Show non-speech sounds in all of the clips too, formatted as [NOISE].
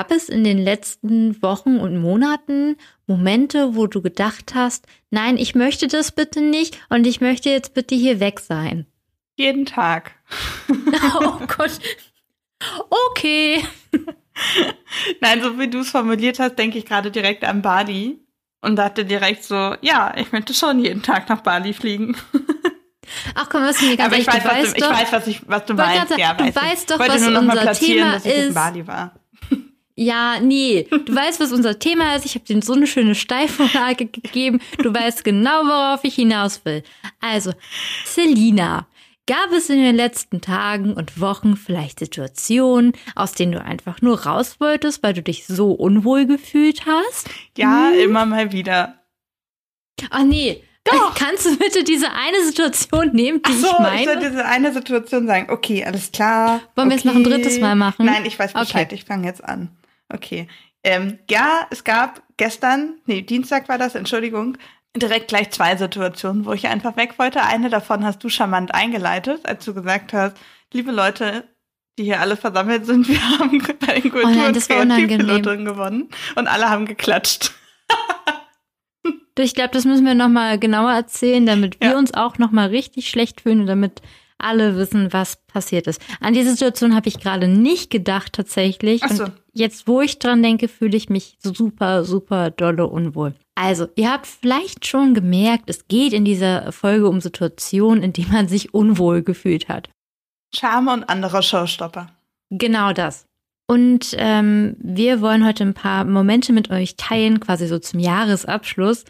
gab es in den letzten Wochen und Monaten Momente, wo du gedacht hast, nein, ich möchte das bitte nicht und ich möchte jetzt bitte hier weg sein? jeden Tag. [LAUGHS] oh Gott. Okay. [LAUGHS] Nein, so wie du es formuliert hast, denke ich gerade direkt an Bali und dachte direkt so, ja, ich möchte schon jeden Tag nach Bali fliegen. [LAUGHS] Ach komm, was mir ganz Aber ich weiß, du was du, ich weiß, was, ich, was du meinst. Ja, sagen, du weiß ich. weißt doch, was unser platzieren, Thema dass ich in ist. Ja, nee. Du weißt, was unser Thema ist. Ich habe dir so eine schöne Steilvorlage gegeben. Du weißt genau, worauf ich hinaus will. Also, Selina, gab es in den letzten Tagen und Wochen vielleicht Situationen, aus denen du einfach nur raus wolltest, weil du dich so unwohl gefühlt hast? Ja, Hm? immer mal wieder. Ach nee. Doch. [LAUGHS] Kannst du bitte diese eine Situation nehmen, die Ach so, ich ich meine? soll diese eine Situation sagen. Okay, alles klar. Wollen wir es okay. noch ein drittes Mal machen? Nein, ich weiß Bescheid. Okay. Ich fange jetzt an. Okay. Ähm, ja, es gab gestern, nee, Dienstag war das, Entschuldigung, direkt gleich zwei Situationen, wo ich einfach weg wollte. Eine davon hast du charmant eingeleitet, als du gesagt hast, liebe Leute, die hier alle versammelt sind, [LAUGHS] wir haben bei den Kultur- Oh nein, und. Kreativpiloten gewonnen und alle haben geklatscht. Ich glaube, das müssen wir nochmal genauer erzählen, damit wir Ja. uns auch nochmal richtig schlecht fühlen und damit alle wissen, was passiert ist. An diese Situation habe ich gerade nicht gedacht tatsächlich. Ach so. Und jetzt, wo ich dran denke, fühle ich mich super, super dolle unwohl. Also, ihr habt vielleicht schon gemerkt, es geht in dieser Folge um Situationen, in denen man sich unwohl gefühlt hat. Charme und andere Showstopper. Genau das. Und ähm, wir wollen heute ein paar Momente mit euch teilen, quasi so zum Jahresabschluss,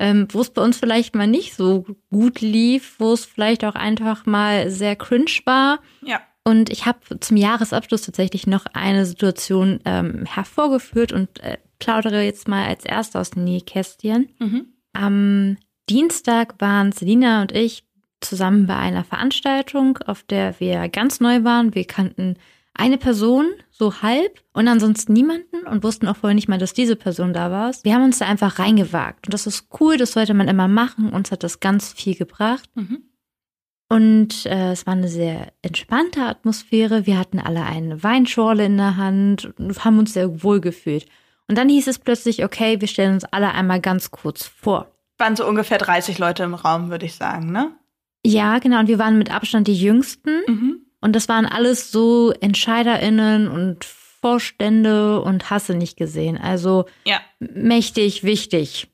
ähm, wo es bei uns vielleicht mal nicht so gut lief, wo es vielleicht auch einfach mal sehr cringe war. Ja. Und ich habe zum Jahresabschluss tatsächlich noch eine Situation ähm, hervorgeführt und äh, plaudere jetzt mal als erster aus den Nähkästchen. Mhm. Am Dienstag waren Selina und ich zusammen bei einer Veranstaltung, auf der wir ganz neu waren. Wir kannten eine Person, so halb, und ansonsten niemanden und wussten auch vorher nicht mal, dass diese Person da war. Wir haben uns da einfach reingewagt. Und das ist cool, das sollte man immer machen. Uns hat das ganz viel gebracht. Mhm. Und äh, es war eine sehr entspannte Atmosphäre. Wir hatten alle eine Weinschorle in der Hand und haben uns sehr wohl gefühlt. Und dann hieß es plötzlich, okay, wir stellen uns alle einmal ganz kurz vor. Waren so ungefähr 30 Leute im Raum, würde ich sagen, ne? Ja, genau. Und wir waren mit Abstand die Jüngsten. Mhm. Und das waren alles so EntscheiderInnen und Vorstände und Hasse nicht gesehen. Also Ja. mächtig, wichtig,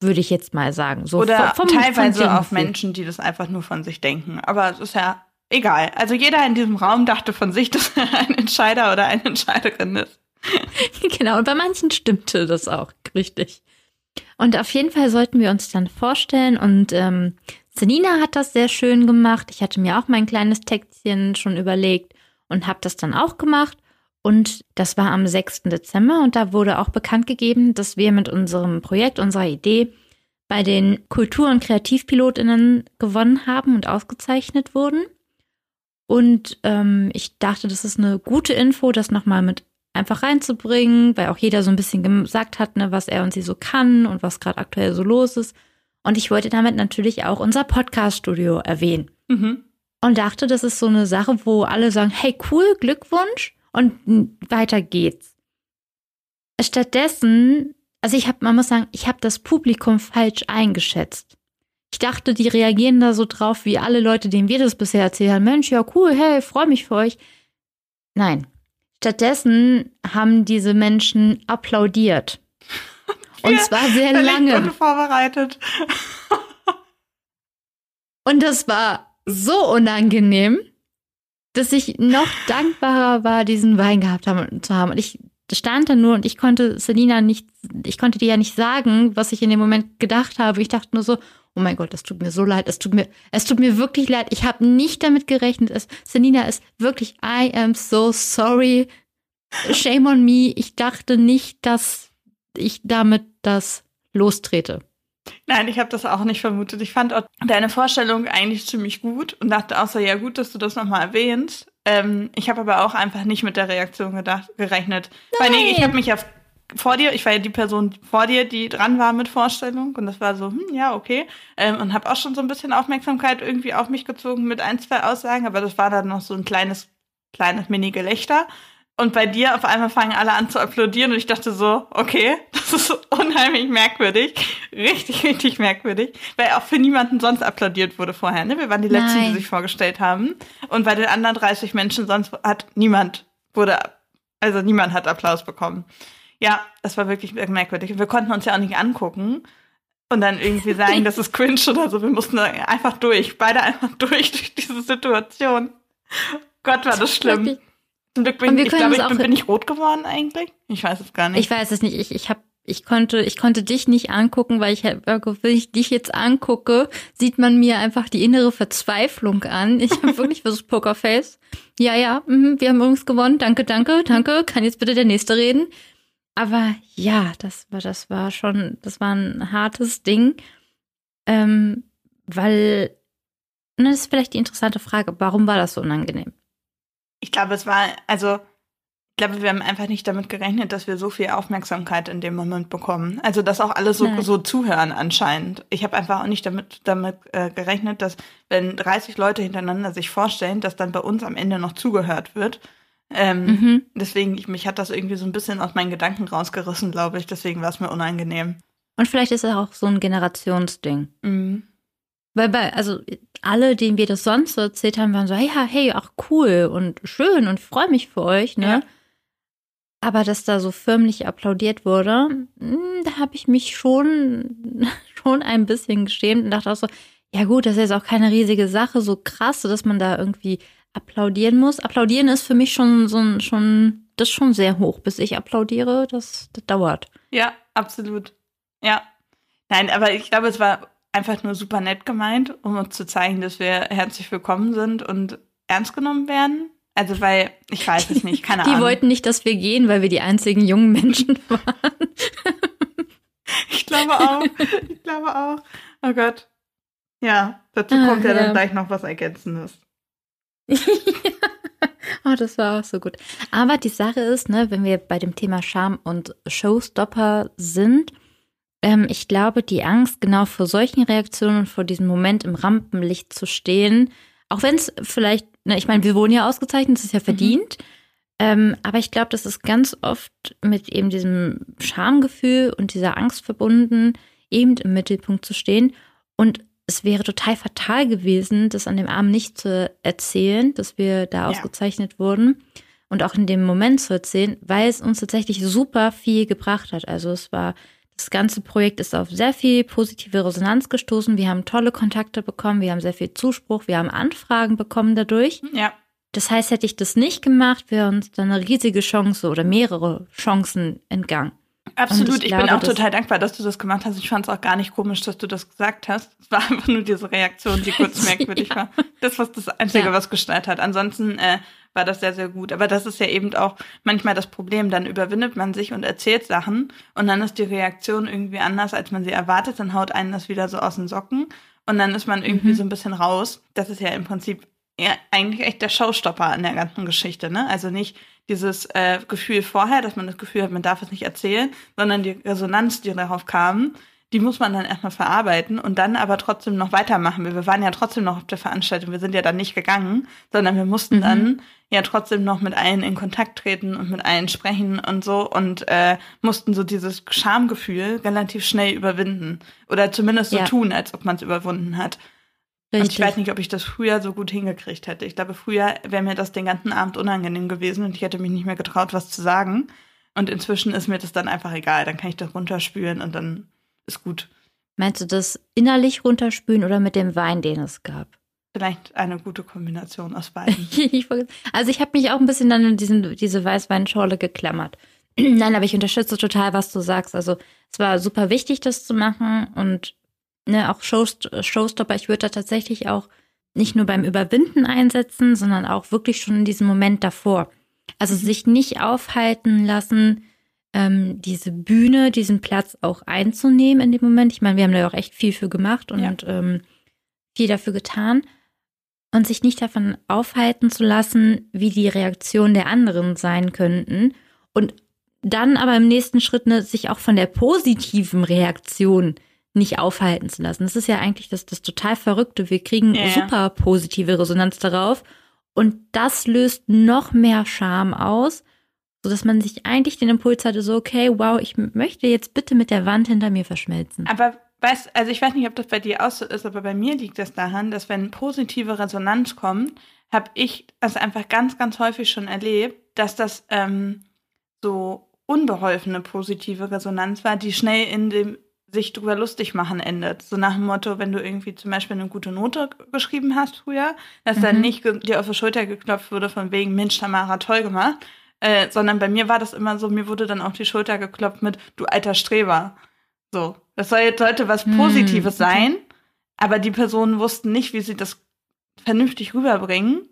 würde ich jetzt mal sagen. So Oder vom- vom- teilweise vom auch Gefühl. Menschen, die das einfach nur von sich denken. Aber es ist ja egal. Also jeder in diesem Raum dachte von sich, [LAUGHS] dass er ein Entscheider oder eine Entscheiderin ist. [LAUGHS] genau, und bei manchen stimmte das auch, richtig. Und auf jeden Fall sollten wir uns dann vorstellen und ähm, Selina hat das sehr schön gemacht. Ich hatte mir auch mein kleines Textchen schon überlegt und habe das dann auch gemacht. Und das war am 6. Dezember und da wurde auch bekannt gegeben, dass wir mit unserem Projekt, unserer Idee bei den Kultur- und Kreativpilotinnen gewonnen haben und ausgezeichnet wurden. Und ähm, ich dachte, das ist eine gute Info, das nochmal mit einfach reinzubringen, weil auch jeder so ein bisschen gesagt hat, ne, was er und sie so kann und was gerade aktuell so los ist. Und ich wollte damit natürlich auch unser Podcast-Studio erwähnen. Mhm. Und dachte, das ist so eine Sache, wo alle sagen, hey, cool, Glückwunsch und weiter geht's. Stattdessen, also ich habe, man muss sagen, ich habe das Publikum falsch eingeschätzt. Ich dachte, die reagieren da so drauf, wie alle Leute, denen wir das bisher erzählt haben. Mensch, ja cool, hey, freue mich für euch. Nein. Stattdessen haben diese Menschen applaudiert. Und zwar sehr lange. unvorbereitet. Und das war so unangenehm, dass ich noch dankbarer war, diesen Wein gehabt haben, zu haben. Und ich stand da nur und ich konnte Selina nicht, ich konnte dir ja nicht sagen, was ich in dem Moment gedacht habe. Ich dachte nur so, oh mein Gott, das tut mir so leid, es tut mir, es tut mir wirklich leid. Ich habe nicht damit gerechnet. Es, Selina ist wirklich, I am so sorry. Shame on me. Ich dachte nicht, dass ich damit das lostrete. Nein, ich habe das auch nicht vermutet. Ich fand auch deine Vorstellung eigentlich ziemlich gut und dachte auch so, ja gut, dass du das nochmal erwähnst. Ähm, ich habe aber auch einfach nicht mit der Reaktion gedacht, gerechnet. Nein. Weil ich habe mich auf vor dir, ich war ja die Person vor dir, die dran war mit Vorstellung und das war so, hm, ja, okay. Ähm, und habe auch schon so ein bisschen Aufmerksamkeit irgendwie auf mich gezogen mit ein, zwei Aussagen, aber das war dann noch so ein kleines, kleines Mini-Gelächter. Und bei dir auf einmal fangen alle an zu applaudieren und ich dachte so, okay, [LAUGHS] das ist unheimlich merkwürdig. Richtig, richtig merkwürdig. Weil auch für niemanden sonst applaudiert wurde vorher, ne? Wir waren die Letzten, Nein. die sich vorgestellt haben. Und bei den anderen 30 Menschen sonst hat niemand wurde, also niemand hat Applaus bekommen. Ja, das war wirklich merkwürdig. Wir konnten uns ja auch nicht angucken und dann irgendwie [LAUGHS] sagen, das ist cringe oder so. Wir mussten einfach durch, beide [LAUGHS] einfach durch, durch diese Situation. Gott, war das schlimm. Zum Glück bin ich, ich glaube, ich bin, bin ich rot geworden eigentlich. Ich weiß es gar nicht. Ich weiß es nicht. Ich, ich habe ich konnte, ich konnte dich nicht angucken, weil ich, wenn ich dich jetzt angucke, sieht man mir einfach die innere Verzweiflung an. Ich habe [LAUGHS] wirklich versucht, Pokerface. Ja, ja, mh, wir haben übrigens gewonnen. Danke, danke, danke. Kann jetzt bitte der Nächste reden? Aber ja, das war, das war schon, das war ein hartes Ding. Ähm, weil, das ist vielleicht die interessante Frage, warum war das so unangenehm? Ich glaube, es war, also, ich glaube, wir haben einfach nicht damit gerechnet, dass wir so viel Aufmerksamkeit in dem Moment bekommen. Also, dass auch alle so, so zuhören anscheinend. Ich habe einfach auch nicht damit, damit äh, gerechnet, dass, wenn 30 Leute hintereinander sich vorstellen, dass dann bei uns am Ende noch zugehört wird. Ähm, mhm. Deswegen, ich, mich hat das irgendwie so ein bisschen aus meinen Gedanken rausgerissen, glaube ich. Deswegen war es mir unangenehm. Und vielleicht ist es auch so ein Generationsding. Mhm. Weil bei, also alle, denen wir das sonst so erzählt haben, waren so, ja, hey, ach cool und schön und freue mich für euch, ne? Ja. Aber dass da so förmlich applaudiert wurde, hm, da habe ich mich schon, [LAUGHS] schon ein bisschen geschämt und dachte auch so, ja gut, das ist jetzt auch keine riesige Sache, so krass, dass man da irgendwie applaudieren muss. Applaudieren ist für mich schon so ein, schon, das ist schon sehr hoch. Bis ich applaudiere, das, das dauert. Ja, absolut. Ja. Nein, aber ich glaube, es war einfach nur super nett gemeint, um uns zu zeigen, dass wir herzlich willkommen sind und ernst genommen werden. Also, weil, ich weiß es nicht, keine [LAUGHS] die Ahnung. Die wollten nicht, dass wir gehen, weil wir die einzigen jungen Menschen [LAUGHS] waren. ich glaube auch. Ich glaube auch. Oh Gott. Ja, dazu ah, kommt ja, ja dann gleich noch was Ergänzendes. [LAUGHS] oh, das war auch so gut. Aber die Sache ist, ne, wenn wir bei dem Thema Charme und Showstopper sind, ähm, ich glaube, die Angst, genau vor solchen Reaktionen, vor diesem Moment im Rampenlicht zu stehen, auch wenn es vielleicht, ne, ich meine, wir wurden ja ausgezeichnet, das ist ja mhm. verdient. Mhm. Ähm, aber ich glaube, das ist ganz oft mit eben diesem Schamgefühl und dieser Angst verbunden, eben im Mittelpunkt zu stehen. Und es wäre total fatal gewesen, das an dem Abend nicht zu erzählen, dass wir da ja. ausgezeichnet wurden und auch in dem Moment zu erzählen, weil es uns tatsächlich super viel gebracht hat. Also es war, das ganze Projekt ist auf sehr viel positive Resonanz gestoßen. Wir haben tolle Kontakte bekommen, wir haben sehr viel Zuspruch, wir haben Anfragen bekommen dadurch. Ja. Das heißt, hätte ich das nicht gemacht, wäre uns dann eine riesige Chance oder mehrere Chancen entgangen. Absolut, ich, ich glaube, bin auch total dankbar, dass du das gemacht hast. Ich fand es auch gar nicht komisch, dass du das gesagt hast. Es war einfach nur diese Reaktion, die kurz [LAUGHS] merkwürdig ja. war. Das war das Einzige, ja. was gestört hat. Ansonsten äh, war das sehr, sehr gut. Aber das ist ja eben auch manchmal das Problem. Dann überwindet man sich und erzählt Sachen und dann ist die Reaktion irgendwie anders, als man sie erwartet. Dann haut einen das wieder so aus den Socken und dann ist man irgendwie mhm. so ein bisschen raus. Das ist ja im Prinzip ja, eigentlich echt der Showstopper an der ganzen Geschichte, ne? Also nicht dieses äh, Gefühl vorher, dass man das Gefühl hat, man darf es nicht erzählen, sondern die Resonanz, die darauf kam, die muss man dann erstmal verarbeiten und dann aber trotzdem noch weitermachen. Wir waren ja trotzdem noch auf der Veranstaltung, wir sind ja dann nicht gegangen, sondern wir mussten mhm. dann ja trotzdem noch mit allen in Kontakt treten und mit allen sprechen und so und äh, mussten so dieses Schamgefühl relativ schnell überwinden oder zumindest so ja. tun, als ob man es überwunden hat. Richtig. Und ich weiß nicht, ob ich das früher so gut hingekriegt hätte. Ich glaube, früher wäre mir das den ganzen Abend unangenehm gewesen und ich hätte mich nicht mehr getraut, was zu sagen. Und inzwischen ist mir das dann einfach egal. Dann kann ich das runterspülen und dann ist gut. Meinst du das innerlich runterspülen oder mit dem Wein, den es gab? Vielleicht eine gute Kombination aus beiden. [LAUGHS] also ich habe mich auch ein bisschen dann in diesen, diese Weißweinschorle geklammert. [CLEARS THROAT] Nein, aber ich unterstütze total, was du sagst. Also es war super wichtig, das zu machen und ne, auch Showst Showstopper, ich würde da tatsächlich auch nicht nur beim Überwinden einsetzen, sondern auch wirklich schon in diesem Moment davor. Also mhm. sich nicht aufhalten lassen ähm, diese Bühne, diesen Platz auch einzunehmen in dem Moment. Ich meine, wir haben da auch echt viel für gemacht und Ja. ähm, viel dafür getan. Und sich nicht davon aufhalten zu lassen, wie die Reaktionen der anderen sein könnten. Und dann aber im nächsten Schritt ne, sich auch von der positiven Reaktion nicht aufhalten zu lassen. Das ist ja eigentlich das, das total Verrückte. Wir kriegen Ja, super positive Resonanz darauf. Und das löst noch mehr Scham aus, sodass man sich eigentlich den Impuls hatte, so, okay, wow, ich möchte jetzt bitte mit der Wand hinter mir verschmelzen. Aber weißt, also ich weiß nicht, ob das bei dir auch so ist, aber bei mir liegt es daran, dass wenn positive Resonanz kommt, habe ich es einfach ganz, ganz häufig schon erlebt, dass das ähm, so unbeholfene positive Resonanz war, die schnell in dem sich drüber lustig machen endet. So nach dem Motto, wenn du irgendwie zum Beispiel eine gute Note geschrieben hast früher, dass dann Mhm. nicht ge- dir auf die Schulter geklopft wurde von wegen, Mensch, Tamara, toll gemacht, äh, sondern bei mir war das immer so, mir wurde dann auf die Schulter geklopft mit, du alter Streber. So, das soll jetzt sollte was Hm, Positives okay. sein, aber die Personen wussten nicht, wie sie das vernünftig rüberbringen.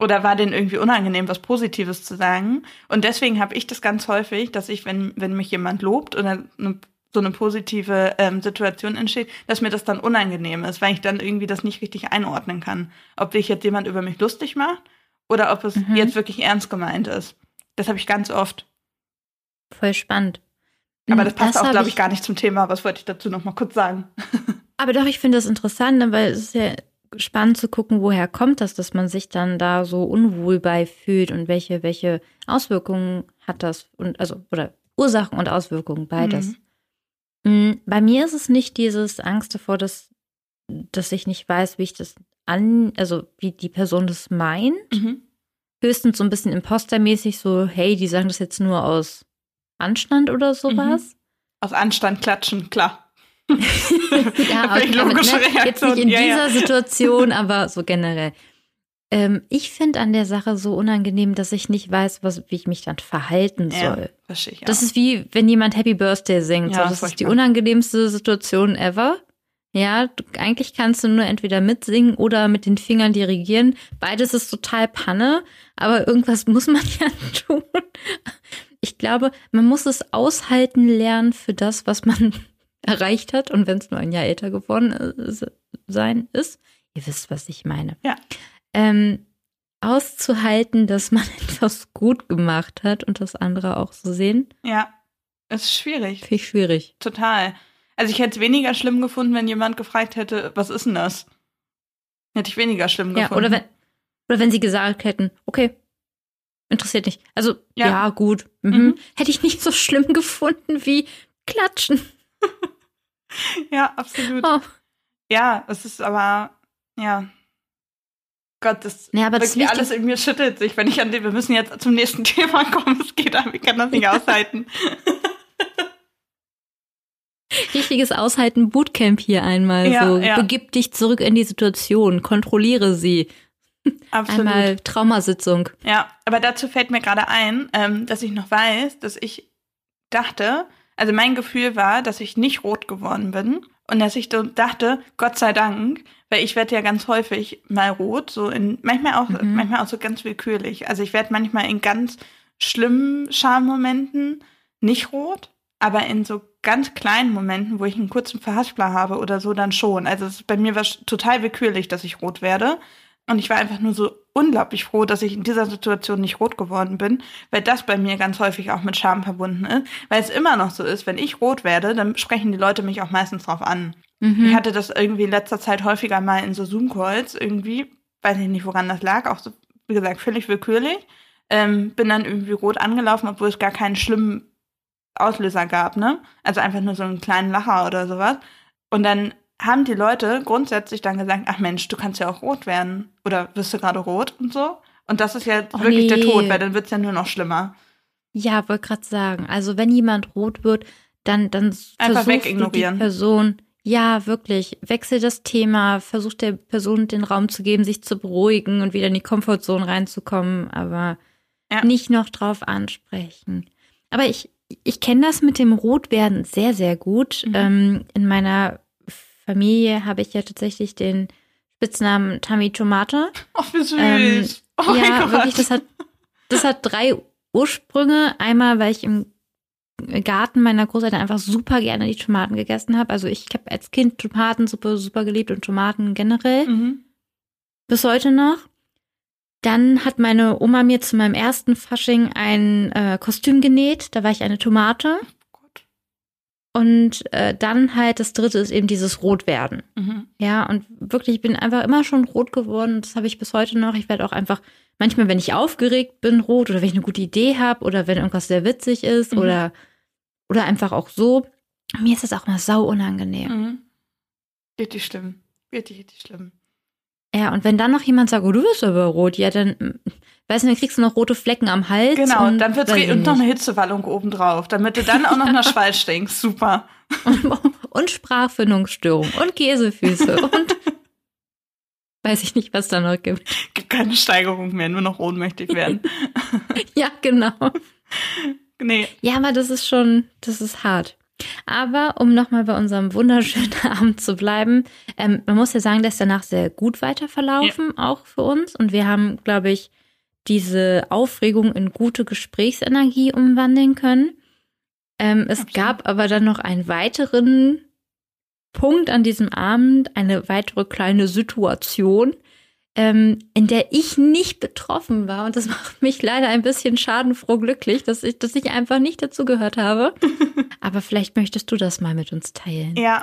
Oder war denen irgendwie unangenehm, was Positives zu sagen? Und deswegen habe ich das ganz häufig, dass ich, wenn, wenn mich jemand lobt oder eine, so eine positive ähm, Situation entsteht, dass mir das dann unangenehm ist, weil ich dann irgendwie das nicht richtig einordnen kann. Ob sich jetzt jemand über mich lustig macht oder ob es Mhm. jetzt wirklich ernst gemeint ist. Das habe ich ganz oft. Voll spannend. Aber das passt auch, hab glaube ich, gar nicht zum Thema. Was wollte ich dazu noch mal kurz sagen? [LAUGHS] Aber doch, ich finde das interessant, ne, weil es ist ja spannend zu gucken, woher kommt das, dass man sich dann da so unwohl bei fühlt und welche, welche Auswirkungen hat das und also oder Ursachen und Auswirkungen beides. Mm, Bei mir ist es nicht dieses Angst davor, dass, dass ich nicht weiß, wie ich das an, also wie die Person das meint. Mhm. Höchstens so ein bisschen impostermäßig, so, hey, die sagen das jetzt nur aus Anstand oder sowas. Aus Anstand klatschen, klar. [LAUGHS] [LAUGHS] Ja, aber logische ne, jetzt nicht in Ja, dieser ja. Situation, aber so generell. Ähm, ich finde an der Sache so unangenehm, dass ich nicht weiß, was, wie ich mich dann verhalten Ja, soll. verstehe ich. Das ist wie, wenn jemand Happy Birthday singt. Ja, so, das ist die unangenehmste Situation ever. Ja, du, eigentlich kannst du nur entweder mitsingen oder mit den Fingern dirigieren. Beides ist total Panne, aber irgendwas [LAUGHS] muss man ja tun. Ich glaube, man muss es aushalten lernen für das, was man [LAUGHS] erreicht hat. Und wenn es nur ein Jahr älter geworden ist, sein ist, ihr wisst, was ich meine. Ja. Ähm, auszuhalten, dass man [LAUGHS] etwas gut gemacht hat und das andere auch so sehen, Ja, es ist schwierig. finde ich schwierig. Total. Also ich hätte es weniger schlimm gefunden, wenn jemand gefragt hätte, was ist denn das? Hätte ich weniger schlimm Ja, gefunden. oder wenn, oder wenn sie gesagt hätten, okay, interessiert nicht. Also, Ja. ja, gut. Mhm. Mhm. Hätte ich nicht so schlimm [LAUGHS] gefunden wie klatschen. [LAUGHS] Ja, absolut. Oh. Ja, es ist aber, ja. Gott, das Ja, aber das alles in mir schüttelt sich, wenn ich an dem, wir müssen jetzt zum nächsten [LAUGHS] Thema kommen. Es geht, ich kann das nicht aushalten. [LAUGHS] Richtiges Aushalten Bootcamp hier einmal. Ja, so, ja. begib dich zurück in die Situation, kontrolliere sie. [LAUGHS] Absolut. Einmal Traumasitzung. Ja, aber dazu fällt mir gerade ein, ähm, dass ich noch weiß, dass ich dachte, also mein Gefühl war, dass ich nicht rot geworden bin und dass ich dachte, Gott sei Dank, weil ich werde ja ganz häufig mal rot, so in manchmal auch Mhm. manchmal auch so ganz willkürlich. Also ich werde manchmal in ganz schlimmen Schammomenten nicht rot, aber in so ganz kleinen Momenten, wo ich einen kurzen Verhaspler habe oder so, dann schon. Also es ist bei mir war total willkürlich, dass ich rot werde. Und ich war einfach nur so unglaublich froh, dass ich in dieser Situation nicht rot geworden bin, weil das bei mir ganz häufig auch mit Scham verbunden ist. Weil es immer noch so ist, wenn ich rot werde, dann sprechen die Leute mich auch meistens drauf an. Mhm. Ich hatte das irgendwie in letzter Zeit häufiger mal in so Zoom-Calls irgendwie, weiß ich nicht, woran das lag, auch so, wie gesagt, völlig willkürlich. Ähm, bin dann irgendwie rot angelaufen, obwohl es gar keinen schlimmen Auslöser gab, ne? Also einfach nur so einen kleinen Lacher oder sowas. Und dann haben die Leute grundsätzlich dann gesagt, ach Mensch, du kannst ja auch rot werden. Oder wirst du gerade rot und so? Und das ist ja Oh wirklich der nee. Tod, weil dann wird's ja nur noch schlimmer. Ja, wollte gerade sagen. Also wenn jemand rot wird, dann, dann Einfach versuchst die. Person. Ja, wirklich. Wechsel das Thema, versuch der Person den Raum zu geben, sich zu beruhigen und wieder in die Komfortzone reinzukommen, aber Ja. nicht noch drauf ansprechen. Aber ich, ich kenne das mit dem Rotwerden sehr, sehr gut. Mhm. Ähm, in meiner Familie habe ich ja tatsächlich den Spitznamen Tammy Tomate. Oh, wie süß. Ähm, oh ja, Gott. wirklich, das hat, das hat drei Ursprünge. Einmal, weil ich im Garten meiner Großeltern einfach super gerne die Tomaten gegessen habe. Also ich habe als Kind Tomatensuppe super geliebt und Tomaten generell. Mhm. Bis heute noch. Dann hat meine Oma mir zu meinem ersten Fasching ein äh, Kostüm genäht. Da war ich eine Tomate. Und äh, dann halt das dritte ist eben dieses Rotwerden. Mhm. Ja, und wirklich, ich bin einfach immer schon rot geworden. Das habe ich bis heute noch. Ich werde auch einfach manchmal, wenn ich aufgeregt bin, rot oder wenn ich eine gute Idee habe oder wenn irgendwas sehr witzig ist Mhm. oder, oder einfach auch so. Mir ist das auch mal sau unangenehm. Mhm. Richtig schlimm. Richtig, richtig schlimm. Ja, und wenn dann noch jemand sagt, oh, du bist aber rot, ja, dann, weißt du, dann kriegst du noch rote Flecken am Hals. Genau, und, dann wird's ich und noch eine Hitzewallung obendrauf, damit du dann auch noch nach Schweiß stinkst. Super. [LAUGHS] und Sprachfindungsstörung und Käsefüße [LAUGHS] und weiß ich nicht, was da noch gibt. Gibt keine Steigerung mehr, nur noch ohnmächtig werden. [LAUGHS] Ja, genau. nee. Ja, aber das ist schon, das ist hart. Aber um nochmal bei unserem wunderschönen Abend zu bleiben, ähm, man muss ja sagen, ist danach sehr gut weiter verlaufen, auch für uns. Und wir haben, glaube ich, diese Aufregung in gute Gesprächsenergie umwandeln können. Ähm, es Absolut. gab aber dann noch einen weiteren Punkt an diesem Abend, eine weitere kleine Situation, ähm, in der ich nicht betroffen war. Und das [LAUGHS] macht mich leider ein bisschen schadenfroh glücklich, dass ich, dass ich einfach nicht dazu gehört habe. [LAUGHS] Aber vielleicht möchtest du das mal mit uns teilen. Ja,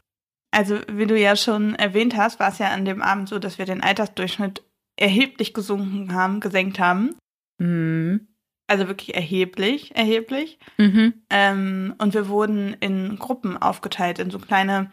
also wie du ja schon erwähnt hast, war es ja an dem Abend so, dass wir den Altersdurchschnitt erheblich gesunken haben, gesenkt haben. Mhm. Also wirklich erheblich, erheblich. Mhm. Ähm, und wir wurden in Gruppen aufgeteilt, in so kleine,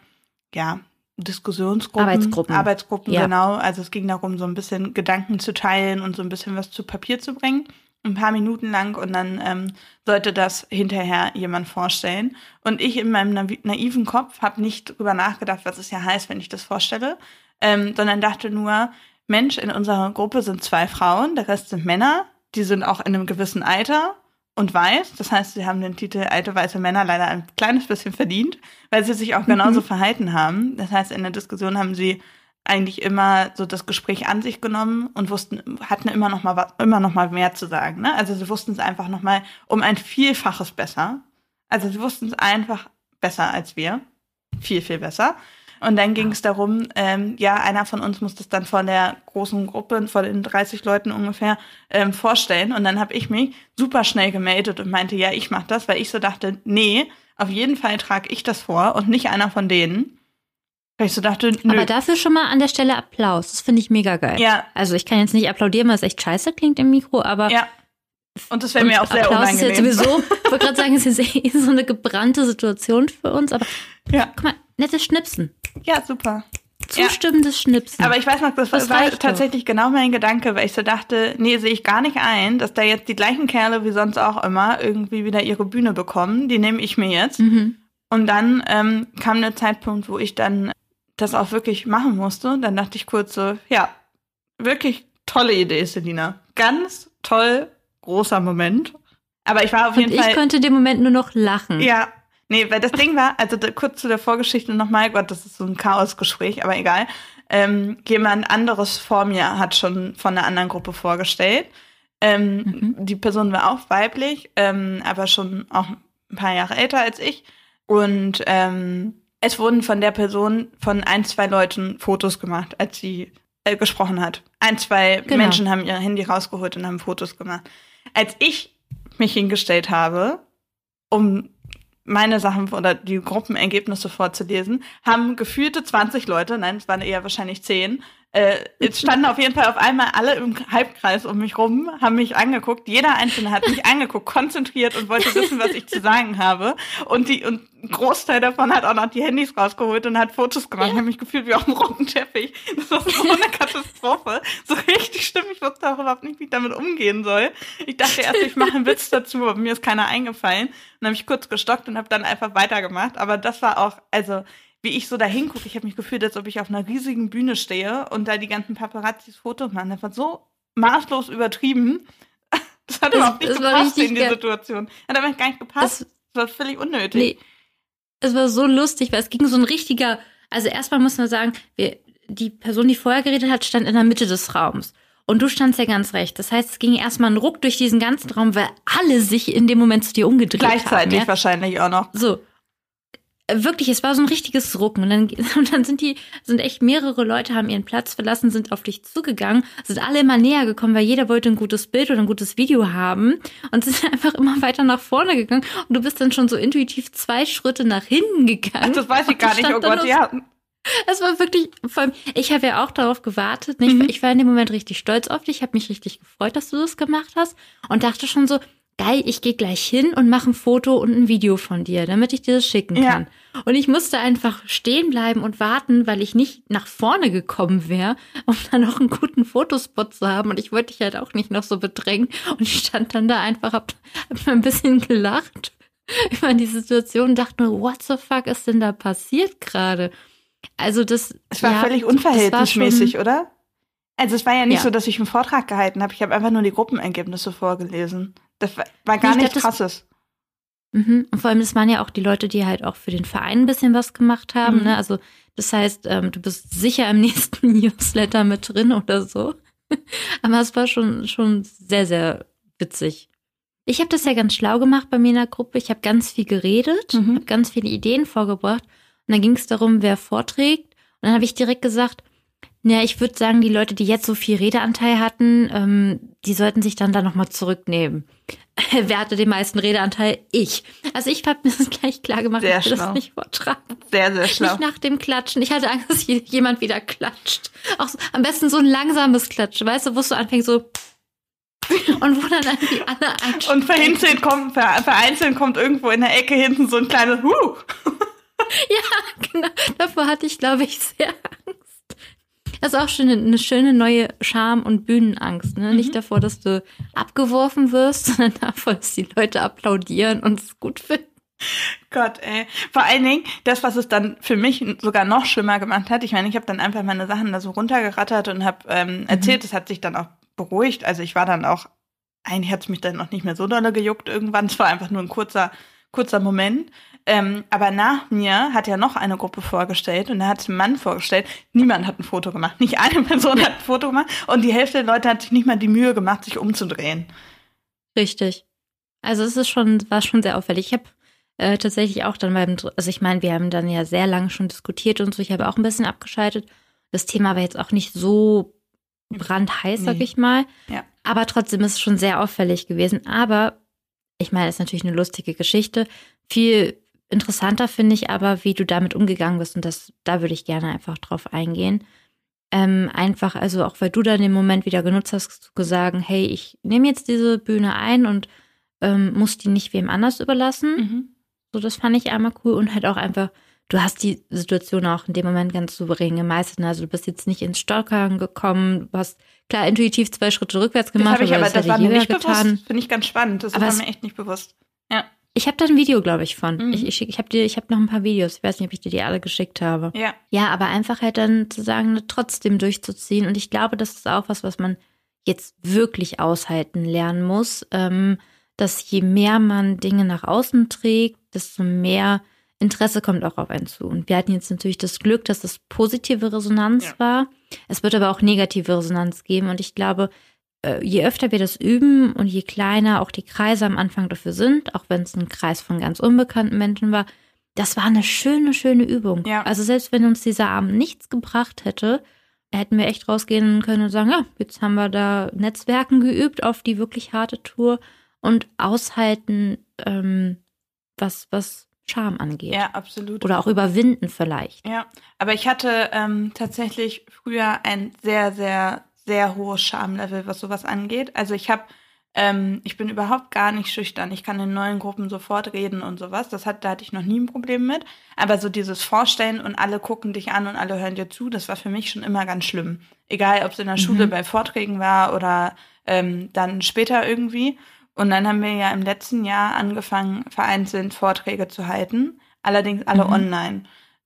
ja, Diskussionsgruppen. Arbeitsgruppen. Arbeitsgruppen, Ja. genau. Also es ging darum, so ein bisschen Gedanken zu teilen und so ein bisschen was zu Papier zu bringen. Ein paar Minuten lang und dann ähm, sollte das hinterher jemand vorstellen. Und ich in meinem naiv- naiven Kopf habe nicht drüber nachgedacht, was es ja heißt, wenn ich das vorstelle, ähm, sondern dachte nur, Mensch, in unserer Gruppe sind zwei Frauen, der Rest sind Männer, die sind auch in einem gewissen Alter und weiß. Das heißt, sie haben den Titel alte weiße Männer leider ein kleines bisschen verdient, weil sie sich auch genauso verhalten haben. Das heißt, in der Diskussion haben sie eigentlich immer so das Gespräch an sich genommen und wussten, hatten immer noch mal immer noch mal mehr zu sagen. Ne? Also sie wussten es einfach noch mal um ein Vielfaches besser. Also sie wussten es einfach besser als wir, viel viel besser. Und dann ging es darum, ähm, ja, einer von uns muss das dann von der großen Gruppe, von den 30 Leuten ungefähr, ähm, vorstellen. Und dann habe ich mich super schnell gemeldet und meinte, ja, ich mach das, weil ich so dachte, nee, auf jeden Fall trage ich das vor und nicht einer von denen. Weil ich so dachte, nö. Aber dafür schon mal an der Stelle Applaus. Das finde ich mega geil. ja, Also ich kann jetzt nicht applaudieren, weil es echt scheiße klingt im Mikro, aber ja. Und das wäre mir auch sehr Applaus unangenehm. ist jetzt sowieso, ich [LAUGHS] wollte gerade sagen, es ist eh so eine gebrannte Situation für uns, aber ja. guck mal, nettes Schnipsen. ja, super. Ja. Zustimmendes Schnipsen. Aber ich weiß noch, das, Das war reicht doch. tatsächlich genau mein Gedanke, weil ich so dachte, nee, sehe ich gar nicht ein, dass da jetzt die gleichen Kerle wie sonst auch immer irgendwie wieder ihre Bühne bekommen. Die nehme ich mir jetzt. mhm. Und dann ähm, kam der Zeitpunkt, wo ich dann das auch wirklich machen musste. Dann dachte ich kurz so, ja, wirklich tolle Idee, Selina. Ganz toll, großer Moment. Aber ich war auf Und jeden ich Fall. konnte dem Moment nur noch lachen. Ja, nee, weil das Ding war, also da, kurz zu der Vorgeschichte nochmal, Gott, das ist so ein Chaosgespräch, aber egal. Ähm, jemand anderes vor mir hat schon von einer anderen Gruppe vorgestellt. Ähm, Mhm. Die Person war auch weiblich, ähm, aber schon auch ein paar Jahre älter als ich. Und ähm, es wurden von der Person von ein, zwei Leuten Fotos gemacht, als sie äh, gesprochen hat. Ein, zwei Genau. Menschen haben ihr Handy rausgeholt und haben Fotos gemacht. Als ich mich hingestellt habe, um meine Sachen oder die Gruppenergebnisse vorzulesen, haben gefühlte 20 Leute, nein, es waren eher wahrscheinlich 10, äh, es standen auf jeden Fall auf einmal alle im Halbkreis um mich rum, haben mich angeguckt. Jeder Einzelne hat mich angeguckt, konzentriert und wollte wissen, was ich zu sagen habe. Und die und ein Großteil davon hat auch noch die Handys rausgeholt und hat Fotos gemacht. Ich habe mich gefühlt wie auf dem roten Teppich. Das war so eine Katastrophe. So richtig schlimm. Ich wusste auch überhaupt nicht, wie ich damit umgehen soll. Ich dachte erst, ich mache einen Witz dazu, aber mir ist keiner eingefallen. Und dann habe ich kurz gestockt und habe dann einfach weitergemacht. Aber das war auch, also wie ich so da hingucke, ich habe mich gefühlt, als ob ich auf einer riesigen Bühne stehe und da die ganzen Paparazzis Fotos machen. Das war so maßlos übertrieben. [LAUGHS] Das hat überhaupt nicht gepasst in die. Situation. Hat aber gar nicht gepasst. Das- Das, war völlig unnötig. Nee, es war so lustig, weil es ging so ein richtiger, also erstmal muss man sagen, wir, die Person, die vorher geredet hat, stand in der Mitte des Raums. Und du standst ja ganz recht. Das heißt, es ging erstmal ein Ruck durch diesen ganzen Raum, weil alle sich in dem Moment zu dir umgedreht Gleichzeitig haben. Gleichzeitig wahrscheinlich auch noch. So. Wirklich, es war so ein richtiges Rucken. Und dann, [LAUGHS] und dann sind die, sind echt mehrere Leute, haben ihren Platz verlassen, sind auf dich zugegangen, sind alle immer näher gekommen, weil jeder wollte ein gutes Bild oder ein gutes Video haben und [LAUGHS] sind einfach immer weiter nach vorne gegangen. Und du bist dann schon so intuitiv zwei Schritte nach hinten gegangen. Ach, das weiß ich gar nicht, oh Gott, ja. [LAUGHS] Es war wirklich, vor allem, ich habe ja auch darauf gewartet. Ich, mhm. ich war in dem Moment richtig stolz auf dich, habe mich richtig gefreut, dass du das gemacht hast und dachte schon so, geil, ich gehe gleich hin und mache ein Foto und ein Video von dir, damit ich dir das schicken kann. Ja. Und ich musste einfach stehen bleiben und warten, weil ich nicht nach vorne gekommen wäre, um dann noch einen guten Fotospot zu haben. Und ich wollte dich halt auch nicht noch so bedrängen. Und ich stand dann da einfach, hab, hab ein bisschen gelacht [LAUGHS] über die Situation und dachte nur, what the fuck ist denn da passiert gerade? Also das. Es war ja, völlig unverhältnismäßig, oder? Also es war ja nicht ja. so, dass ich einen Vortrag gehalten habe. Ich habe einfach nur die Gruppenergebnisse vorgelesen. Das war, war gar nichts krasses. Mhm. Und vor allem, das waren ja auch die Leute, die halt auch für den Verein ein bisschen was gemacht haben. Mhm. Ne? Also das heißt, ähm, du bist sicher im [LAUGHS] nächsten Newsletter mit drin oder so. [LAUGHS] Aber es war schon, schon sehr, sehr witzig. Ich habe das ja ganz schlau gemacht bei mir in der Gruppe. Ich habe ganz viel geredet, mhm. habe ganz viele Ideen vorgebracht und dann ging es darum, wer vorträgt. Und dann habe ich direkt gesagt, ja, ich würde sagen, die Leute, die jetzt so viel Redeanteil hatten, ähm, die sollten sich dann da nochmal zurücknehmen. [LAUGHS] wer hatte den meisten Redeanteil? Ich. Also ich habe mir das gleich klar gemacht, sehr ich will das nicht vortragen. Sehr, sehr schlau. Nicht nach dem Klatschen. Ich hatte Angst, dass jemand wieder klatscht. Auch so, am besten so ein langsames Klatschen, weißt du, wo es so anfängt so [LAUGHS] und wo dann irgendwie alle einsteigen. Und vereinzelt kommt, vereinzelt kommt irgendwo in der Ecke hinten so ein kleines Huh. [LAUGHS] ja, genau. Davor hatte ich, glaube ich, sehr Angst. Das ist auch schon eine schöne neue Scham- und Bühnenangst. Ne? Mhm. Nicht davor, dass du abgeworfen wirst, [LAUGHS] sondern davor, dass die Leute applaudieren und es gut finden. Gott, ey. Vor allen Dingen, das, was es dann für mich sogar noch schlimmer gemacht hat, ich meine, ich habe dann einfach meine Sachen da so runtergerattert und habe ähm, mhm. erzählt, es mhm. hat sich dann auch beruhigt. Also ich war dann auch, eigentlich hat es mich dann noch nicht mehr so dolle gejuckt irgendwann. Es war einfach nur ein kurzer, kurzer Moment. Ähm, aber nach mir hat ja noch eine Gruppe vorgestellt und da hat ein Mann vorgestellt. Niemand hat ein Foto gemacht. Nicht eine Person hat ein Foto gemacht und die Hälfte der Leute hat sich nicht mal die Mühe gemacht, sich umzudrehen. Richtig. Also es ist schon, war schon sehr auffällig. Ich habe äh, tatsächlich auch dann beim, also ich meine, wir haben dann ja sehr lange schon diskutiert und so. Ich habe auch ein bisschen abgeschaltet. Das Thema war jetzt auch nicht so brandheiß, nee. sag ich mal. Ja. Aber trotzdem ist es schon sehr auffällig gewesen. Aber ich meine, es ist natürlich eine lustige Geschichte. Viel interessanter finde ich aber, wie du damit umgegangen bist. Und das, da würde ich gerne einfach drauf eingehen. Ähm, einfach, also auch weil du dann den Moment wieder genutzt hast, zu sagen, hey, ich nehme jetzt diese Bühne ein und ähm, muss die nicht wem anders überlassen. Mhm. So, das fand ich einmal cool und halt auch einfach, du hast die Situation auch in dem Moment ganz souverän gemeistert. Ne? Also du bist jetzt nicht ins Stockern gekommen, du hast klar intuitiv zwei Schritte rückwärts gemacht. Das ich aber, das, das war mir nicht getan. bewusst. Finde ich ganz spannend. Das aber war mir echt nicht bewusst. Ich habe da ein Video, glaube ich, von. Mhm. Ich, ich, ich habe dir, ich habe noch ein paar Videos. Ich weiß nicht, ob ich dir die alle geschickt habe. Ja. Ja, aber einfach halt dann zu sagen, trotzdem durchzuziehen. Und ich glaube, das ist auch was, was man jetzt wirklich aushalten lernen muss. Ähm, dass je mehr man Dinge nach außen trägt, desto mehr Interesse kommt auch auf einen zu. Und wir hatten jetzt natürlich das Glück, dass es positive Resonanz ja. war. Es wird aber auch negative Resonanz geben. Und ich glaube, je öfter wir das üben und je kleiner auch die Kreise am Anfang dafür sind, auch wenn es ein Kreis von ganz unbekannten Menschen war, das war eine schöne, schöne Übung. Ja. Also selbst wenn uns dieser Abend nichts gebracht hätte, hätten wir echt rausgehen können und sagen, ja, jetzt haben wir da Netzwerken geübt auf die wirklich harte Tour und aushalten, ähm, was, was Charme angeht. Ja, absolut. Oder auch überwinden vielleicht. Ja, aber ich hatte ähm, tatsächlich früher ein sehr, sehr sehr hohes Schamlevel, was sowas angeht. Also ich habe, ähm, ich bin überhaupt gar nicht schüchtern. Ich kann in neuen Gruppen sofort reden und sowas. Das hat, da hatte ich noch nie ein Problem mit. Aber so dieses Vorstellen und alle gucken dich an und alle hören dir zu, das war für mich schon immer ganz schlimm. Egal, ob es in der mhm. Schule bei Vorträgen war oder ähm, dann später irgendwie. Und dann haben wir ja im letzten Jahr angefangen, vereinzelt Vorträge zu halten. Allerdings alle mhm. online.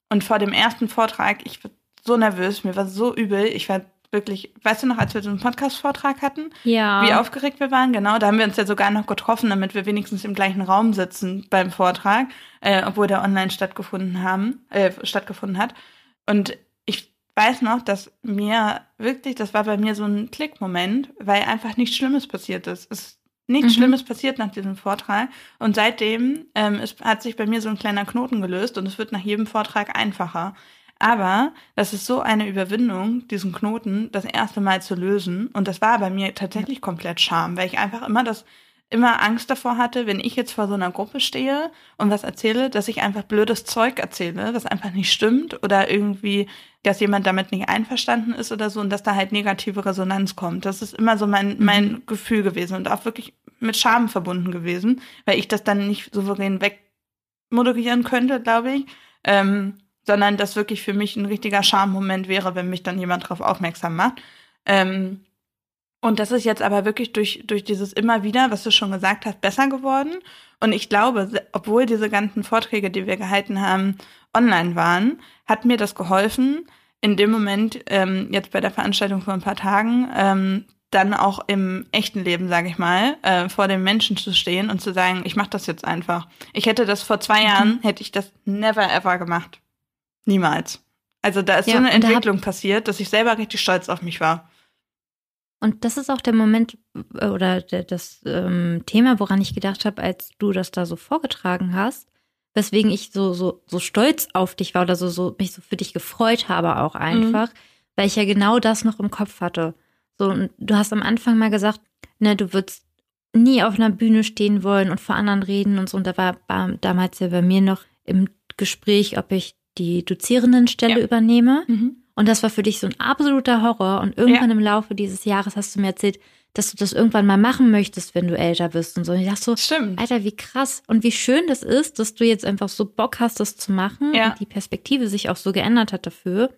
Und vor dem ersten Vortrag, ich war so nervös, mir war so übel. Ich war wirklich, weißt du noch, als wir so einen Podcast-Vortrag hatten? Ja. Wie aufgeregt wir waren, genau. Da haben wir uns ja sogar noch getroffen, damit wir wenigstens im gleichen Raum sitzen beim Vortrag, äh, obwohl der online stattgefunden haben, äh, stattgefunden hat. Und ich weiß noch, dass mir wirklich, das war bei mir so ein Klickmoment, weil einfach nichts Schlimmes passiert ist. Es ist nichts Mhm. Schlimmes passiert nach diesem Vortrag. Und seitdem ähm, es hat sich bei mir so ein kleiner Knoten gelöst und es wird nach jedem Vortrag einfacher. Aber das ist so eine Überwindung, diesen Knoten das erste Mal zu lösen. Und das war bei mir tatsächlich komplett Scham, weil ich einfach immer das immer Angst davor hatte, wenn ich jetzt vor so einer Gruppe stehe und was erzähle, dass ich einfach blödes Zeug erzähle, was einfach nicht stimmt oder irgendwie, dass jemand damit nicht einverstanden ist oder so und dass da halt negative Resonanz kommt. Das ist immer so mein, mein Gefühl gewesen und auch wirklich mit Scham verbunden gewesen, weil ich das dann nicht souverän wegmoderieren könnte, glaube ich. Ähm, sondern das wirklich für mich ein richtiger Schammoment wäre, wenn mich dann jemand darauf aufmerksam macht. Ähm, und das ist jetzt aber wirklich durch, durch dieses immer wieder, was du schon gesagt hast, besser geworden. Und ich glaube, obwohl diese ganzen Vorträge, die wir gehalten haben, online waren, hat mir das geholfen, in dem Moment, ähm, jetzt bei der Veranstaltung vor ein paar Tagen, ähm, dann auch im echten Leben, sage ich mal, äh, vor den Menschen zu stehen und zu sagen, ich mache das jetzt einfach. Ich hätte das vor zwei Jahren, hätte ich das never ever gemacht. Niemals. Also da ist Ja, so eine Entwicklung passiert, dass ich selber richtig stolz auf mich war. Und das ist auch der Moment äh, oder der, das ähm, Thema, woran ich gedacht habe, als du das da so vorgetragen hast, weswegen ich so, so, so stolz auf dich war oder so, so mich so für dich gefreut habe auch einfach, weil ich ja genau das noch im Kopf hatte. So, und du hast am Anfang mal gesagt, ne, du würdest nie auf einer Bühne stehen wollen und vor anderen reden und so. Und da war, war damals ja bei mir noch im Gespräch, ob ich die Dozierendenstelle Ja. übernehme. Mhm. Und das war für dich so ein absoluter Horror. Und irgendwann im Laufe dieses Jahres hast du mir erzählt, dass du das irgendwann mal machen möchtest, wenn du älter bist und so. Und ich dachte so, Stimmt. Alter, wie krass und wie schön das ist, dass du jetzt einfach so Bock hast, das zu machen Ja. und die Perspektive sich auch so geändert hat dafür.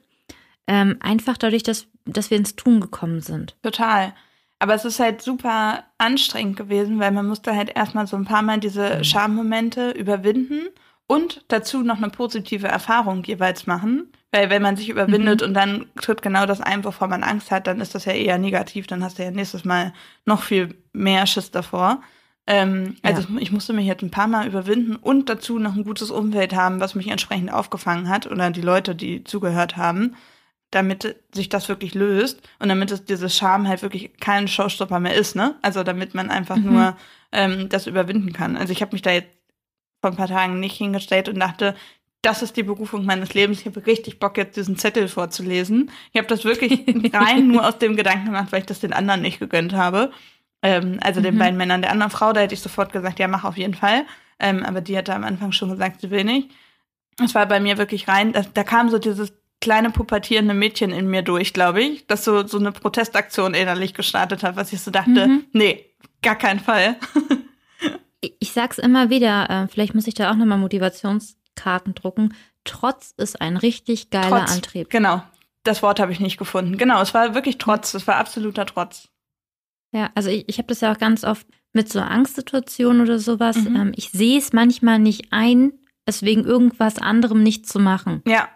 Ähm, einfach dadurch, dass, dass wir ins Tun gekommen sind. Total. Aber es ist halt super anstrengend gewesen, weil man musste halt erstmal so ein paar Mal diese Schammomente überwinden und dazu noch eine positive Erfahrung jeweils machen. Weil wenn man sich überwindet und dann tritt genau das ein, wovor man Angst hat, dann ist das ja eher negativ. Dann hast du ja nächstes Mal noch viel mehr Schiss davor. Ähm, also ich musste mich jetzt ein paar Mal überwinden und dazu noch ein gutes Umfeld haben, was mich entsprechend aufgefangen hat oder die Leute, die zugehört haben damit sich das wirklich löst und damit es dieses Scham halt wirklich kein Showstopper mehr ist, ne? Also damit man einfach Mhm. nur ähm, das überwinden kann. Also ich habe mich da jetzt vor ein paar Tagen nicht hingestellt und dachte, das ist die Berufung meines Lebens. Ich habe richtig Bock, jetzt diesen Zettel vorzulesen. Ich habe das wirklich [LAUGHS] rein nur aus dem Gedanken gemacht, weil ich das den anderen nicht gegönnt habe. Ähm, also den Mhm. beiden Männern. Der anderen Frau, da hätte ich sofort gesagt, ja, mach auf jeden Fall. Ähm, aber die hatte am Anfang schon gesagt, sie will nicht. Es war bei mir wirklich rein, da, da kam so dieses kleine pubertierende Mädchen in mir durch, glaube ich, das so, so eine Protestaktion innerlich gestartet hat, was ich so dachte, Mhm. nee, gar keinen Fall. [LAUGHS] Ich, sag's immer wieder, äh, vielleicht muss ich da auch nochmal Motivationskarten drucken. Trotz ist ein richtig geiler Trotz. Antrieb. Genau. Das Wort habe ich nicht gefunden. Genau, es war wirklich Trotz, es war absoluter Trotz. Ja, also ich, ich habe das ja auch ganz oft mit so Angstsituationen oder sowas. Mhm. Ähm, ich sehe es manchmal nicht ein, es wegen irgendwas anderem nicht zu machen. Ja,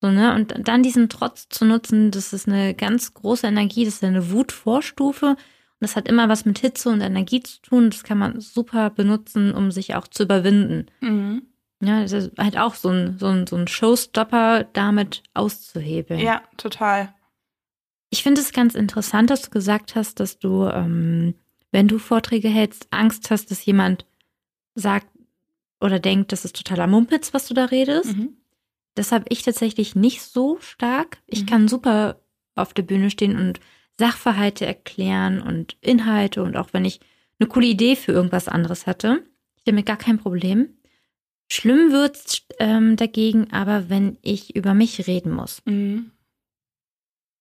So, ne? Und dann diesen Trotz zu nutzen, das ist eine ganz große Energie, das ist eine Wutvorstufe. Das hat immer was mit Hitze und Energie zu tun. Das kann man super benutzen, um sich auch zu überwinden. mhm. Ja, das ist halt auch so ein, so ein, so ein Showstopper, damit auszuhebeln. ja, total. Ich finde es ganz interessant, dass du gesagt hast, dass du, ähm, wenn du Vorträge hältst, Angst hast, dass jemand sagt oder denkt, das ist totaler Mumpitz, was du da redest. Mhm. Das habe ich tatsächlich nicht so stark. Ich Mhm. kann super auf der Bühne stehen und Sachverhalte erklären und Inhalte und auch wenn ich eine coole Idee für irgendwas anderes hatte, ich damit gar kein Problem. Schlimm wird's ähm, dagegen aber, wenn ich über mich reden muss. Mhm.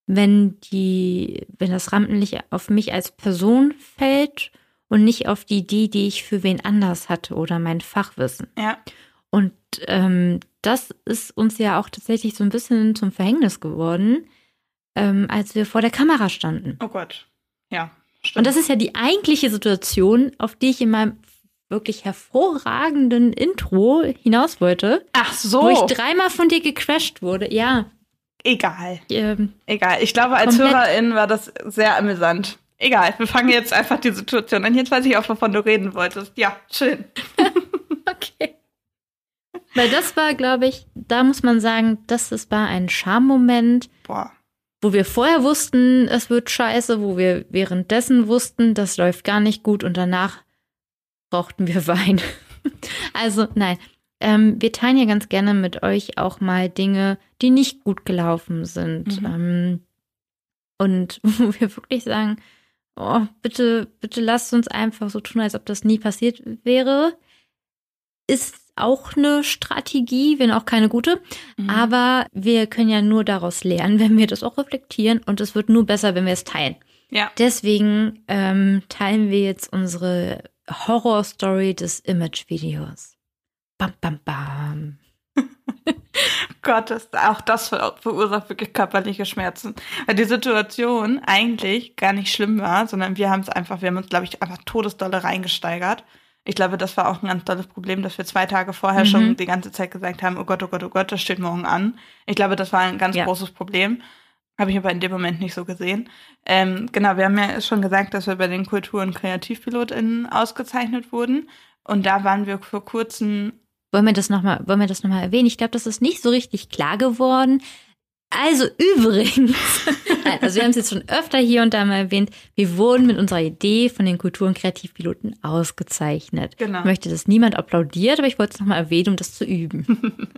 Wenn die, wenn das Rampenlicht auf mich als Person fällt und nicht auf die Idee, die ich für wen anders hatte oder mein Fachwissen. Ja, Und ähm, das ist uns ja auch tatsächlich so ein bisschen zum Verhängnis geworden, ähm, als wir vor der Kamera standen. oh Gott. Ja, stimmt. Und das ist ja die eigentliche Situation, auf die ich in meinem wirklich hervorragenden Intro hinaus wollte, Ach so, wo ich dreimal von dir gecrashed wurde. Ja, egal. ähm, Egal. Ich glaube, als Komplett. Hörerin war das sehr amüsant. Egal, wir fangen jetzt einfach die Situation an. Jetzt weiß ich auch, wovon du reden wolltest. Ja, schön. [LAUGHS] okay. Weil das war, glaube ich, da muss man sagen, das, das war ein Charmoment, Boah. Wo wir vorher wussten, es wird scheiße, wo wir währenddessen wussten, das läuft gar nicht gut und danach brauchten wir [LAUGHS] Wein. also nein, ähm, wir teilen ja ganz gerne mit euch auch mal Dinge, die nicht gut gelaufen sind. Mhm. Ähm, und [LAUGHS] wo wir wirklich sagen, oh, bitte, bitte lasst uns einfach so tun, als ob das nie passiert wäre. Ist auch eine Strategie, wenn auch keine gute. Mhm. Aber wir können ja nur daraus lernen, [LAUGHS] wenn wir das auch reflektieren. Und es wird nur besser, wenn wir es teilen. Ja. Deswegen ähm, teilen wir jetzt unsere Horrorstory des Image-Videos. Bam, bam, bam. [LAUGHS] Gott, das, auch das ver verursacht wirklich körperliche Schmerzen. Weil die Situation eigentlich gar nicht schlimm war, sondern wir haben es einfach, wir haben uns, glaube ich, einfach todesdolle reingesteigert. Ich glaube, das war auch ein ganz tolles Problem, dass wir zwei Tage vorher Mhm. schon die ganze Zeit gesagt haben, oh Gott, oh Gott, oh Gott, das steht morgen an. Ich glaube, das war ein ganz Ja. großes Problem. Habe ich aber in dem Moment nicht so gesehen. Ähm, genau, wir haben ja schon gesagt, dass wir bei den Kultur- und KreativpilotInnen ausgezeichnet wurden. Und da waren wir vor kurzem Wollen wir das nochmal, wollen wir das noch mal erwähnen? Ich glaube, das ist nicht so richtig klar geworden. Also übrigens, [LAUGHS] also wir haben es jetzt schon öfter hier und da mal erwähnt, wir wurden mit unserer Idee von den Kultur- und Kreativpiloten ausgezeichnet. Genau. Ich möchte, dass niemand applaudiert, aber ich wollte es nochmal erwähnen, um das zu üben. [LAUGHS]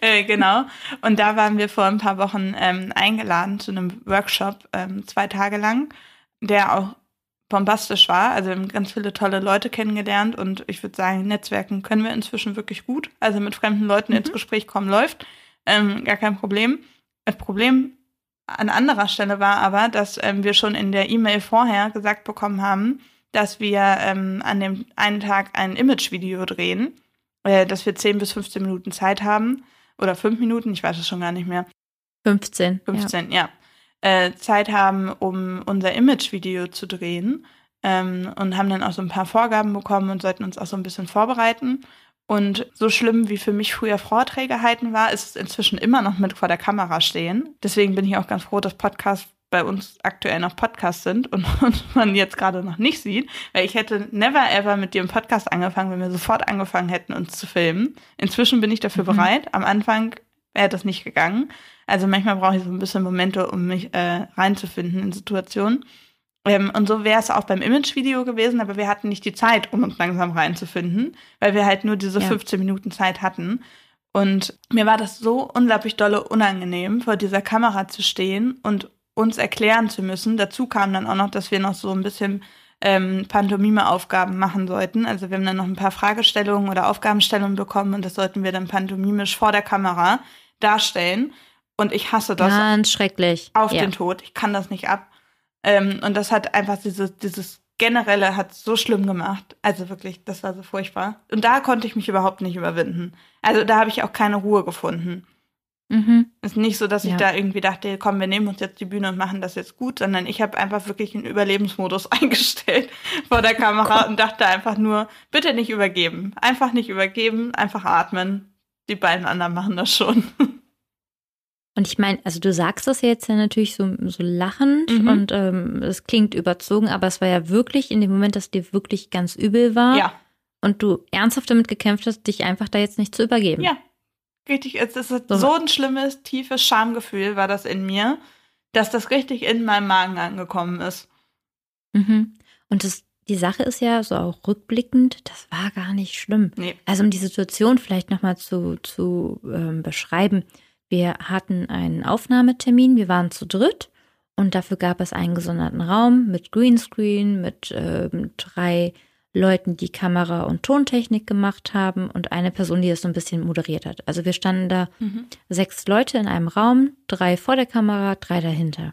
Äh, genau. Und da waren wir vor ein paar Wochen ähm, eingeladen zu einem Workshop, ähm, zwei Tage lang, der auch bombastisch war. Also wir haben ganz viele tolle Leute kennengelernt und ich würde sagen, Netzwerken können wir inzwischen wirklich gut. Also mit fremden Leuten ins Gespräch kommen läuft. Ähm, gar kein Problem. Das Problem an anderer Stelle war aber, dass ähm, wir schon in der E-Mail vorher gesagt bekommen haben, dass wir ähm, an dem einen Tag ein Image-Video drehen, äh, dass wir 10 bis 15 Minuten Zeit haben. Oder 5 Minuten, ich weiß es schon gar nicht mehr. 15. 15, ja. Äh, Zeit haben, um unser Image-Video zu drehen. Ähm, und haben dann auch so ein paar Vorgaben bekommen und sollten uns auch so ein bisschen vorbereiten. Und so schlimm wie für mich früher Vorträge halten war, ist es inzwischen immer noch mit vor der Kamera stehen. Deswegen bin ich auch ganz froh, dass Podcasts bei uns aktuell noch Podcasts sind und, [LAUGHS] und man jetzt gerade noch nicht sieht. Weil ich hätte never ever mit dir im Podcast angefangen, wenn wir sofort angefangen hätten, uns zu filmen. Inzwischen bin ich dafür Mhm. bereit. Am Anfang wäre das nicht gegangen. Also manchmal brauche ich so ein bisschen Momente, um mich äh, reinzufinden in Situationen. Ähm, und so wäre es auch beim Image-Video gewesen, aber wir hatten nicht die Zeit, um uns langsam reinzufinden, weil wir halt nur diese Ja. 15 Minuten Zeit hatten. Und mir war das so unglaublich dolle unangenehm, vor dieser Kamera zu stehen und uns erklären zu müssen. Dazu kam dann auch noch, dass wir noch so ein bisschen ähm, Pantomime-Aufgaben machen sollten. Also wir haben dann noch ein paar Fragestellungen oder Aufgabenstellungen bekommen und das sollten wir dann pantomimisch vor der Kamera darstellen. Und ich hasse das Ganz schrecklich. auf ja. den Tod. Ich kann das nicht ab. Ähm, und das hat einfach dieses, dieses generelle hat so schlimm gemacht. Also wirklich, das war so furchtbar. Und da konnte ich mich überhaupt nicht überwinden. Also da habe ich auch keine Ruhe gefunden. Mhm. Ist nicht so, dass ich Ja. da irgendwie dachte, komm, wir nehmen uns jetzt die Bühne und machen das jetzt gut, sondern ich habe einfach wirklich einen Überlebensmodus [LAUGHS] eingestellt vor der Kamera und dachte einfach nur, bitte nicht übergeben. Einfach nicht übergeben, einfach atmen. Die beiden anderen machen das schon. [LAUGHS] Und ich meine, also du sagst das jetzt ja natürlich so, so lachend Mhm. und ähm, es klingt überzogen, aber es war ja wirklich in dem Moment, dass dir wirklich ganz übel war ja. und du ernsthaft damit gekämpft hast, dich einfach da jetzt nicht zu übergeben. Ja. Richtig, es ist So. so ein schlimmes, tiefes Schamgefühl war das in mir, dass das richtig in meinem Magen angekommen ist. Mhm. Und das, die Sache ist ja so auch rückblickend, das war gar nicht schlimm. Nee. Also um die Situation vielleicht nochmal zu, zu ähm, beschreiben. Wir hatten einen Aufnahmetermin, wir waren zu dritt und dafür gab es einen gesonderten Raum mit Greenscreen, mit ähm, drei Leuten, die Kamera- und Tontechnik gemacht haben und eine Person, die das so ein bisschen moderiert hat. Also wir standen da Mhm. sechs Leute in einem Raum, drei vor der Kamera, drei dahinter.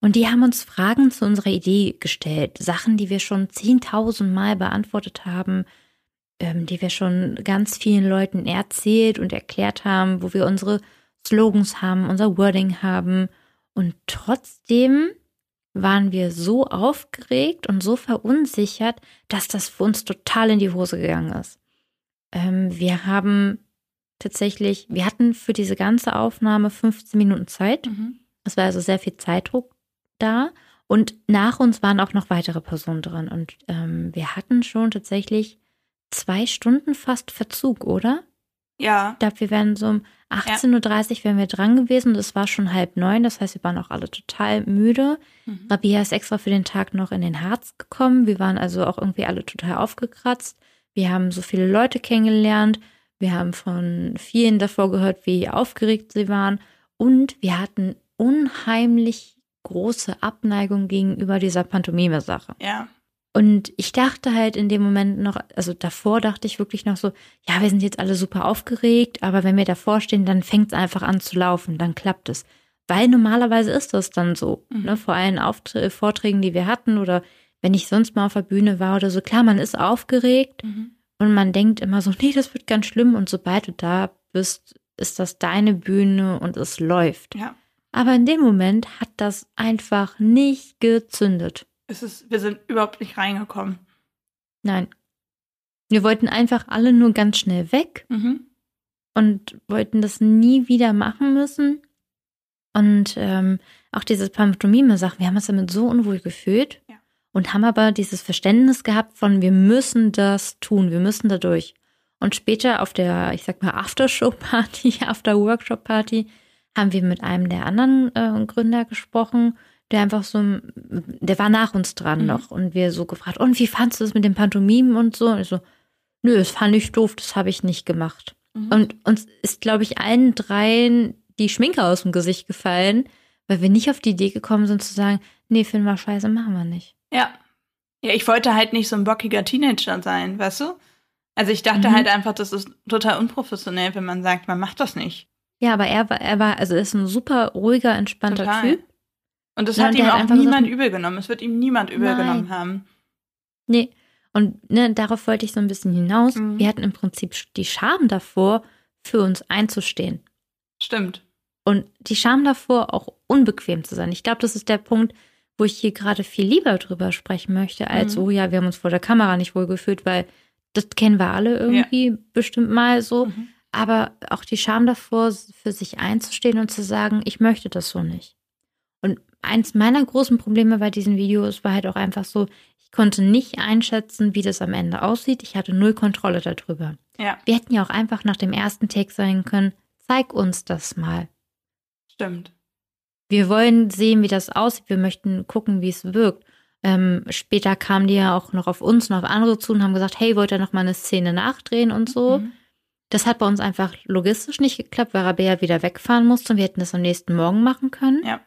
Und die haben uns Fragen zu unserer Idee gestellt, Sachen, die wir schon 10.000 Mal beantwortet haben, ähm, die wir schon ganz vielen Leuten erzählt und erklärt haben, wo wir unsere Slogans haben, unser Wording haben. Und trotzdem waren wir so aufgeregt und so verunsichert, dass das für uns total in die Hose gegangen ist. Ähm, wir haben tatsächlich, wir hatten für diese ganze Aufnahme 15 Minuten Zeit. Mhm. Es war also sehr viel Zeitdruck da. Und nach uns waren auch noch weitere Personen drin. Und ähm, wir hatten schon tatsächlich zwei Stunden fast Verzug, oder? Ja. Ich glaube, wir wären so um 18.30 Uhr wären wir dran gewesen und es war schon halb neun. Das heißt, wir waren auch alle total müde. Mhm. Rabia ist extra für den Tag noch in den Harz gekommen. Wir waren also auch irgendwie alle total aufgekratzt. Wir haben so viele Leute kennengelernt. Wir haben von vielen davor gehört, wie aufgeregt sie waren. Und wir hatten unheimlich große Abneigung gegenüber dieser Pantomime-Sache. Ja. Und ich dachte halt in dem Moment noch, also davor dachte ich wirklich noch so, ja, wir sind jetzt alle super aufgeregt, aber wenn wir davor stehen, dann fängt es einfach an zu laufen, dann klappt es. Weil normalerweise ist das dann so, Mhm. ne, vor allen Auftr Vorträgen, die wir hatten oder wenn ich sonst mal auf der Bühne war oder so, klar, man ist aufgeregt Mhm. und man denkt immer so, nee, das wird ganz schlimm und sobald du da bist, ist das deine Bühne und es läuft. Ja. Aber in dem Moment hat das einfach nicht gezündet. Es ist, wir sind überhaupt nicht reingekommen. Nein. Wir wollten einfach alle nur ganz schnell weg Mhm. und wollten das nie wieder machen müssen. Und ähm, auch diese Pantomime-Sachen, wir haben uns damit so unwohl gefühlt Ja. und haben aber dieses Verständnis gehabt von, wir müssen das tun, wir müssen da durch. Und später auf der, ich sag mal, Aftershow-Party, [LAUGHS] After-Workshop-Party, haben wir mit einem der anderen äh, Gründer gesprochen, der einfach so, der war nach uns dran Mhm. noch und wir so gefragt, und wie fandst du das mit den Pantomimen und so? Und ich so, nö, das fand ich doof, das habe ich nicht gemacht. Mhm. Und uns ist, glaube ich, allen dreien die Schminke aus dem Gesicht gefallen, weil wir nicht auf die Idee gekommen sind zu sagen, nee, finden wir scheiße, machen wir nicht. Ja. Ja, ich wollte halt nicht so ein bockiger Teenager sein, weißt du? Also ich dachte Mhm. halt einfach, das ist total unprofessionell, wenn man sagt, man macht das nicht. Ja, aber er war, er war, also er ist ein super ruhiger, entspannter Total. Typ. Und das Ja, hat und ihm hat auch einfach niemand übel genommen. Es wird ihm niemand übel Nein. genommen haben. Nee. Und ne, darauf wollte ich so ein bisschen hinaus. Mhm. Wir hatten im Prinzip die Scham davor, für uns einzustehen. Stimmt. Und die Scham davor, auch unbequem zu sein. Ich glaube, das ist der Punkt, wo ich hier gerade viel lieber drüber sprechen möchte, als, Mhm. oh ja, wir haben uns vor der Kamera nicht wohl gefühlt, weil das kennen wir alle irgendwie bestimmt mal so. Mhm. Aber auch die Scham davor, für sich einzustehen und zu sagen, ich möchte das so nicht. Und eins meiner großen Probleme bei diesen Videos war halt auch einfach so, ich konnte nicht einschätzen, wie das am Ende aussieht. Ich hatte null Kontrolle darüber. Ja, Wir hätten ja auch einfach nach dem ersten Take sagen können, zeig uns das mal. stimmt. Wir wollen sehen, wie das aussieht. Wir möchten gucken, wie es wirkt. Ähm, später kamen die ja auch noch auf uns und auf andere zu und haben gesagt, hey, wollt ihr noch mal eine Szene nachdrehen und so. Mhm. Das hat bei uns einfach logistisch nicht geklappt, weil Rabea wieder wegfahren musste und wir hätten das am nächsten Morgen machen können. Ja.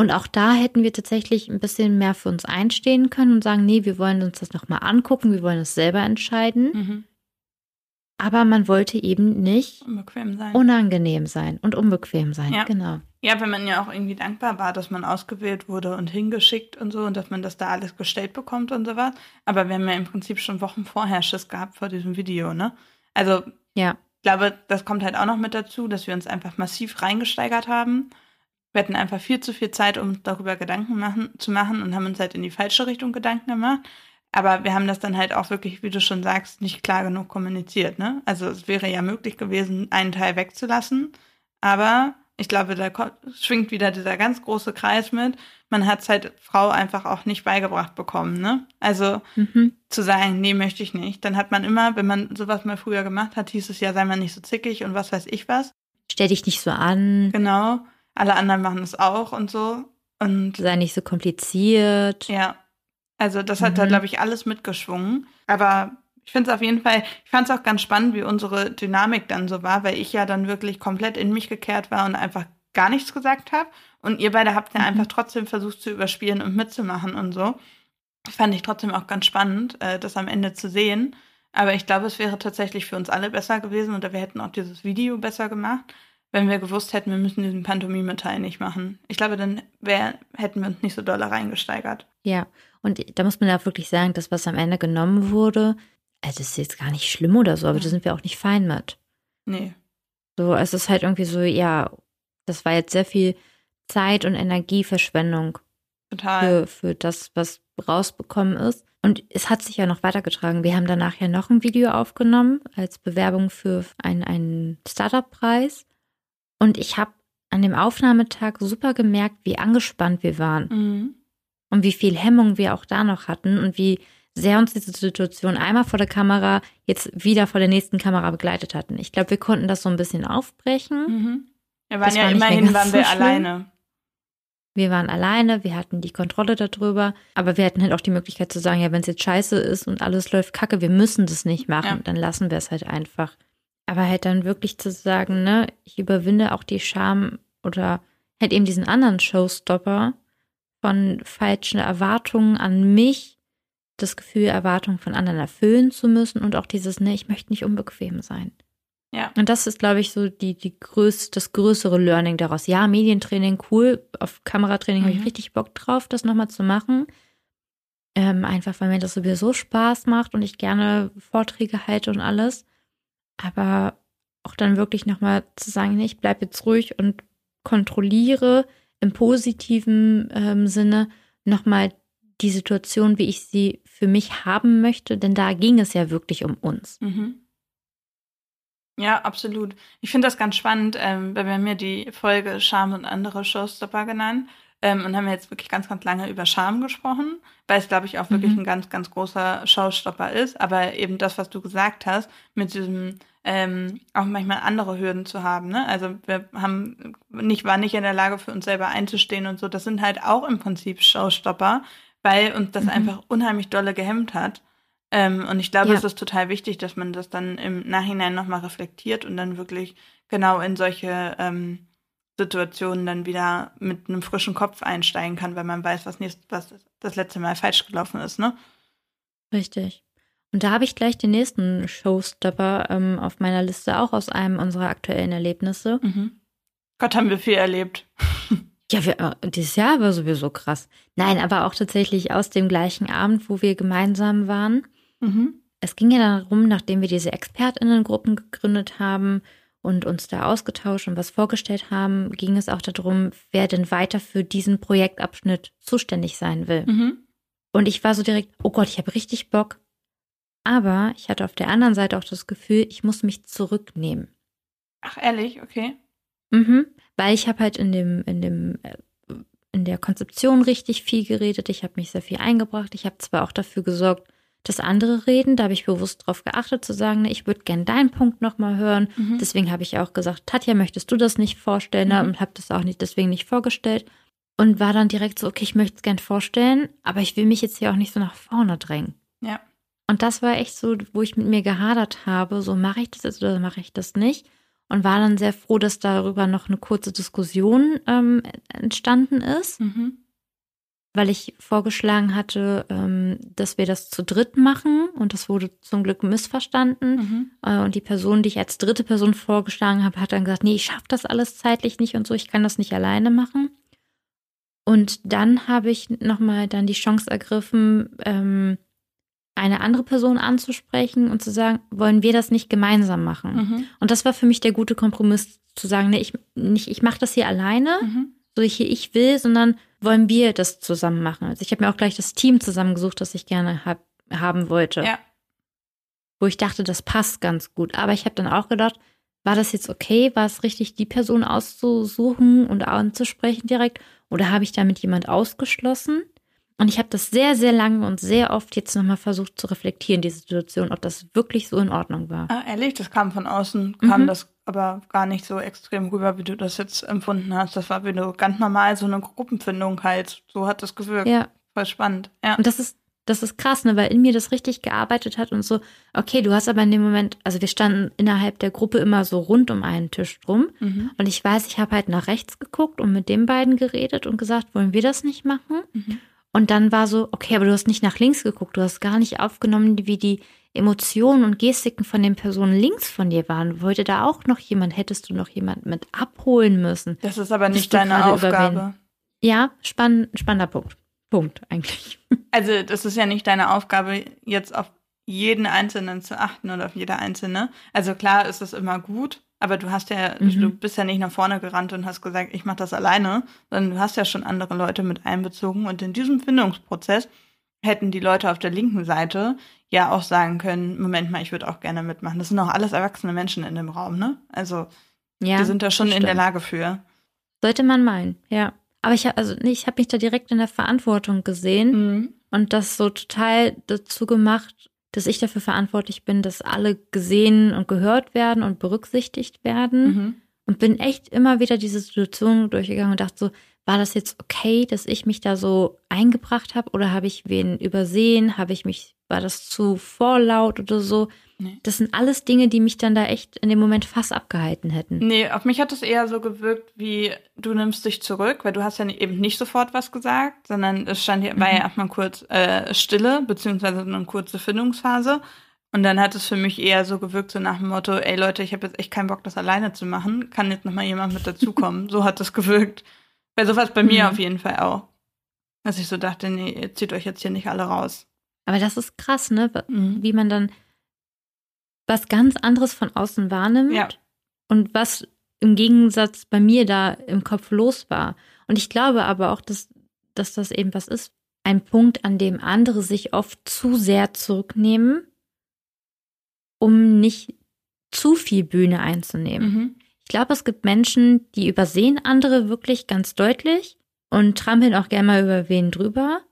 Und auch da hätten wir tatsächlich ein bisschen mehr für uns einstehen können und sagen, nee, wir wollen uns das nochmal angucken, wir wollen es selber entscheiden. Mhm. Aber man wollte eben nicht Unbequem sein. unangenehm sein und unbequem sein. Ja. Genau. Ja, wenn man ja auch irgendwie dankbar war, dass man ausgewählt wurde und hingeschickt und so und dass man das da alles gestellt bekommt und sowas. Aber wir haben ja im Prinzip schon Wochen vorher Schiss gehabt vor diesem Video, ne? Also, Ja. ich glaube, das kommt halt auch noch mit dazu, dass wir uns einfach massiv reingesteigert haben. Wir hatten einfach viel zu viel Zeit, um darüber Gedanken machen, zu machen und haben uns halt in die falsche Richtung Gedanken gemacht. Aber wir haben das dann halt auch wirklich, wie du schon sagst, nicht klar genug kommuniziert, ne? Also es wäre ja möglich gewesen, einen Teil wegzulassen. Aber ich glaube, da schwingt wieder dieser ganz große Kreis mit. Man hat es halt Frau einfach auch nicht beigebracht bekommen, ne? Also Mhm. zu sagen, nee, möchte ich nicht. Dann hat man immer, wenn man sowas mal früher gemacht hat, hieß es ja, sei mal nicht so zickig und was weiß ich was. Stell dich nicht so an, Genau. Alle anderen machen es auch und so. Und sei nicht so kompliziert. ja, also das hat da, Mhm. glaube ich, alles mitgeschwungen. Aber ich finde es auf jeden Fall, ich fand es auch ganz spannend, wie unsere Dynamik dann so war, weil ich ja dann wirklich komplett in mich gekehrt war und einfach gar nichts gesagt habe. Und ihr beide habt ja Mhm. einfach trotzdem versucht zu überspielen und mitzumachen und so. Fand ich trotzdem auch ganz spannend, äh, das am Ende zu sehen. Aber ich glaube, es wäre tatsächlich für uns alle besser gewesen oder wir hätten auch dieses Video besser gemacht, wenn wir gewusst hätten, wir müssen diesen Pantomime-Teil nicht machen. Ich glaube, dann wär, hätten wir uns nicht so doll reingesteigert. Ja, und da muss man ja auch wirklich sagen, das, was am Ende genommen wurde, also das ist jetzt gar nicht schlimm oder so, aber Mhm. da sind wir auch nicht fein mit. Nee. So, es ist halt irgendwie so, ja, das war jetzt sehr viel Zeit und Energieverschwendung Total. für, für das, was rausbekommen ist. Und es hat sich ja noch weitergetragen. Wir haben danach ja noch ein Video aufgenommen als Bewerbung für einen, einen Startup-Preis. Und ich habe an dem Aufnahmetag super gemerkt, wie angespannt wir waren Mhm. und wie viel Hemmung wir auch da noch hatten und wie sehr uns diese Situation einmal vor der Kamera, jetzt wieder vor der nächsten Kamera begleitet hatten. Ich glaube, wir konnten das so ein bisschen aufbrechen. Mhm. Wir waren ja war immerhin waren so wir schlimm. alleine. Wir waren alleine, wir hatten die Kontrolle darüber, aber wir hatten halt auch die Möglichkeit zu sagen, ja, wenn es jetzt scheiße ist und alles läuft kacke, wir müssen das nicht machen, Ja. dann lassen wir es halt einfach. Aber halt dann wirklich zu sagen, ne, ich überwinde auch die Scham oder halt eben diesen anderen Showstopper von falschen Erwartungen an mich, das Gefühl, Erwartungen von anderen erfüllen zu müssen und auch dieses, ne, ich möchte nicht unbequem sein. Ja. Und das ist, glaube ich, so die, die größ, das größere Learning daraus. Ja, Medientraining, cool. Auf Kameratraining habe ich Mhm. richtig Bock drauf, das nochmal zu machen. Ähm, einfach, weil mir das sowieso Spaß macht und ich gerne Vorträge halte und alles. Aber auch dann wirklich nochmal zu sagen, nee, ich bleibe jetzt ruhig und kontrolliere im positiven ähm, Sinne nochmal die Situation, wie ich sie für mich haben möchte. Denn da ging es ja wirklich um uns. Mhm. Ja, absolut. Ich finde das ganz spannend, ähm, weil wir haben ja die Folge Scham und andere Showstopper genannt ähm, und haben jetzt wirklich ganz, ganz lange über Scham gesprochen, weil es, glaube ich, auch wirklich Mhm. ein ganz, ganz großer Showstopper ist. Aber eben das, was du gesagt hast, mit diesem ähm, auch manchmal andere Hürden zu haben. Ne? Also wir haben nicht, waren nicht in der Lage, für uns selber einzustehen und so. Das sind halt auch im Prinzip Showstopper, weil uns das Mhm. einfach unheimlich dolle gehemmt hat. Ähm, und ich glaube, Ja. es ist total wichtig, dass man das dann im Nachhinein nochmal reflektiert und dann wirklich genau in solche ähm, Situationen dann wieder mit einem frischen Kopf einsteigen kann, weil man weiß, was, nächst, was das letzte Mal falsch gelaufen ist, ne? Richtig. Und da habe ich gleich den nächsten Showstopper ähm, auf meiner Liste, auch aus einem unserer aktuellen Erlebnisse. Mhm. Gott, haben wir viel erlebt. Ja, wir, äh, dieses Jahr war sowieso krass. Nein, aber auch tatsächlich aus dem gleichen Abend, wo wir gemeinsam waren. Mhm. Es ging ja darum, nachdem wir diese ExpertInnengruppen gegründet haben und uns da ausgetauscht und was vorgestellt haben, ging es auch darum, wer denn weiter für diesen Projektabschnitt zuständig sein will. Mhm. Und ich war so direkt, oh Gott, ich habe richtig Bock. Aber ich hatte auf der anderen Seite auch das Gefühl, ich muss mich zurücknehmen. Ach, ehrlich, okay. Mhm. Weil ich habe halt in dem, in dem, äh, in der Konzeption richtig viel geredet. Ich habe mich sehr viel eingebracht. Ich habe zwar auch dafür gesorgt, dass andere reden. Da habe ich bewusst darauf geachtet, zu sagen, ne, ich würde gern deinen Punkt nochmal hören. Mhm. Deswegen habe ich auch gesagt, Tatja, möchtest du das nicht vorstellen? Mhm. Und habe das auch nicht deswegen nicht vorgestellt. Und war dann direkt so, okay, ich möchte es gern vorstellen, aber ich will mich jetzt hier auch nicht so nach vorne drängen. Ja. Und das war echt so, wo ich mit mir gehadert habe, so mache ich das jetzt oder mache ich das nicht. Und war dann sehr froh, dass darüber noch eine kurze Diskussion ähm, entstanden ist, Mhm. weil ich vorgeschlagen hatte, ähm, dass wir das zu dritt machen. Und das wurde zum Glück missverstanden. Mhm. Äh, Und die Person, die ich als dritte Person vorgeschlagen habe, hat dann gesagt, nee, ich schaffe das alles zeitlich nicht und so, ich kann das nicht alleine machen. Und dann habe ich nochmal dann die Chance ergriffen, ähm, eine andere Person anzusprechen und zu sagen, wollen wir das nicht gemeinsam machen? Mhm. Und das war für mich der gute Kompromiss, zu sagen, nee, ich, nicht, ich mache das hier alleine, Mhm. so ich hier ich will, sondern wollen wir das zusammen machen. Also ich habe mir auch gleich das Team zusammengesucht, das ich gerne hab, haben wollte Ja. wo ich dachte, das passt ganz gut. Aber ich habe dann auch gedacht, war das jetzt okay? War es richtig, die Person auszusuchen und anzusprechen direkt? Oder habe ich damit jemand ausgeschlossen? Und ich habe das sehr, sehr lange und sehr oft jetzt nochmal versucht zu reflektieren, die Situation, ob das wirklich so in Ordnung war. Ah, ehrlich, das kam von außen, kam Mhm. das aber gar nicht so extrem rüber, wie du das jetzt empfunden hast. Das war wie nur ganz normal so eine Gruppenfindung halt. So hat das gewirkt. Ja, Voll spannend. Ja. und das ist, das ist krass, ne, weil in mir das richtig gearbeitet hat und so, okay, du hast aber in dem Moment, also wir standen innerhalb der Gruppe immer so rund um einen Tisch drum. Mhm. Und ich weiß, ich habe halt nach rechts geguckt und mit den beiden geredet und gesagt, wollen wir das nicht machen? Mhm. Und dann war so, okay, aber du hast nicht nach links geguckt, du hast gar nicht aufgenommen, wie die Emotionen und Gestiken von den Personen links von dir waren. Wollte da auch noch jemand, hättest du noch jemand mit abholen müssen? Das ist aber nicht deine Aufgabe. überwinden? Ja, spann, spannender Punkt. Punkt eigentlich. [LAUGHS] Also, das ist ja nicht deine Aufgabe, jetzt auf jeden Einzelnen zu achten oder auf jede Einzelne. Also klar ist es immer gut, aber du hast ja, Mhm. du bist ja nicht nach vorne gerannt und hast gesagt, ich mache das alleine, sondern du hast ja schon andere Leute mit einbezogen und in diesem Findungsprozess hätten die Leute auf der linken Seite ja auch sagen können, Moment mal, ich würde auch gerne mitmachen. Das sind auch alles erwachsene Menschen in dem Raum, ne? Also, Ja, die sind da schon in der. Lage für. Sollte man meinen, ja. Aber ich habe also nee, ich habe mich da direkt in der Verantwortung gesehen, Mhm. und das so total dazu gemacht, dass ich dafür verantwortlich bin, dass alle gesehen und gehört werden und berücksichtigt werden. Mhm. Und bin echt immer wieder diese Situation durchgegangen und dachte so, war das jetzt okay, dass ich mich da so eingebracht habe oder habe ich wen übersehen? Habe ich mich, war das zu vorlaut oder so? Nee. Das sind alles Dinge, die mich dann da echt in dem Moment fast abgehalten hätten. Nee, auf mich hat es eher so gewirkt, wie du nimmst dich zurück, weil du hast ja eben nicht sofort was gesagt, sondern es stand ja, war ja Mhm. erstmal kurz äh, Stille, beziehungsweise eine kurze Findungsphase. Und dann hat es für mich eher so gewirkt, so nach dem Motto, ey Leute, ich habe jetzt echt keinen Bock, das alleine zu machen. Kann jetzt nochmal jemand mit dazukommen? [LAUGHS] so hat es gewirkt. Bei sowas bei mir Mhm. auf jeden Fall auch. Dass ich so dachte, nee, ihr zieht euch jetzt hier nicht alle raus. Aber das ist krass, ne? Mhm. Wie man dann was ganz anderes von außen wahrnimmt Ja. und was im Gegensatz bei mir da im Kopf los war. Und ich glaube aber auch, dass, dass das eben was ist, ein Punkt, an dem andere sich oft zu sehr zurücknehmen, um nicht zu viel Bühne einzunehmen. Mhm. Ich glaube, es gibt Menschen, die übersehen andere wirklich ganz deutlich und trampeln auch gerne mal über wen drüber.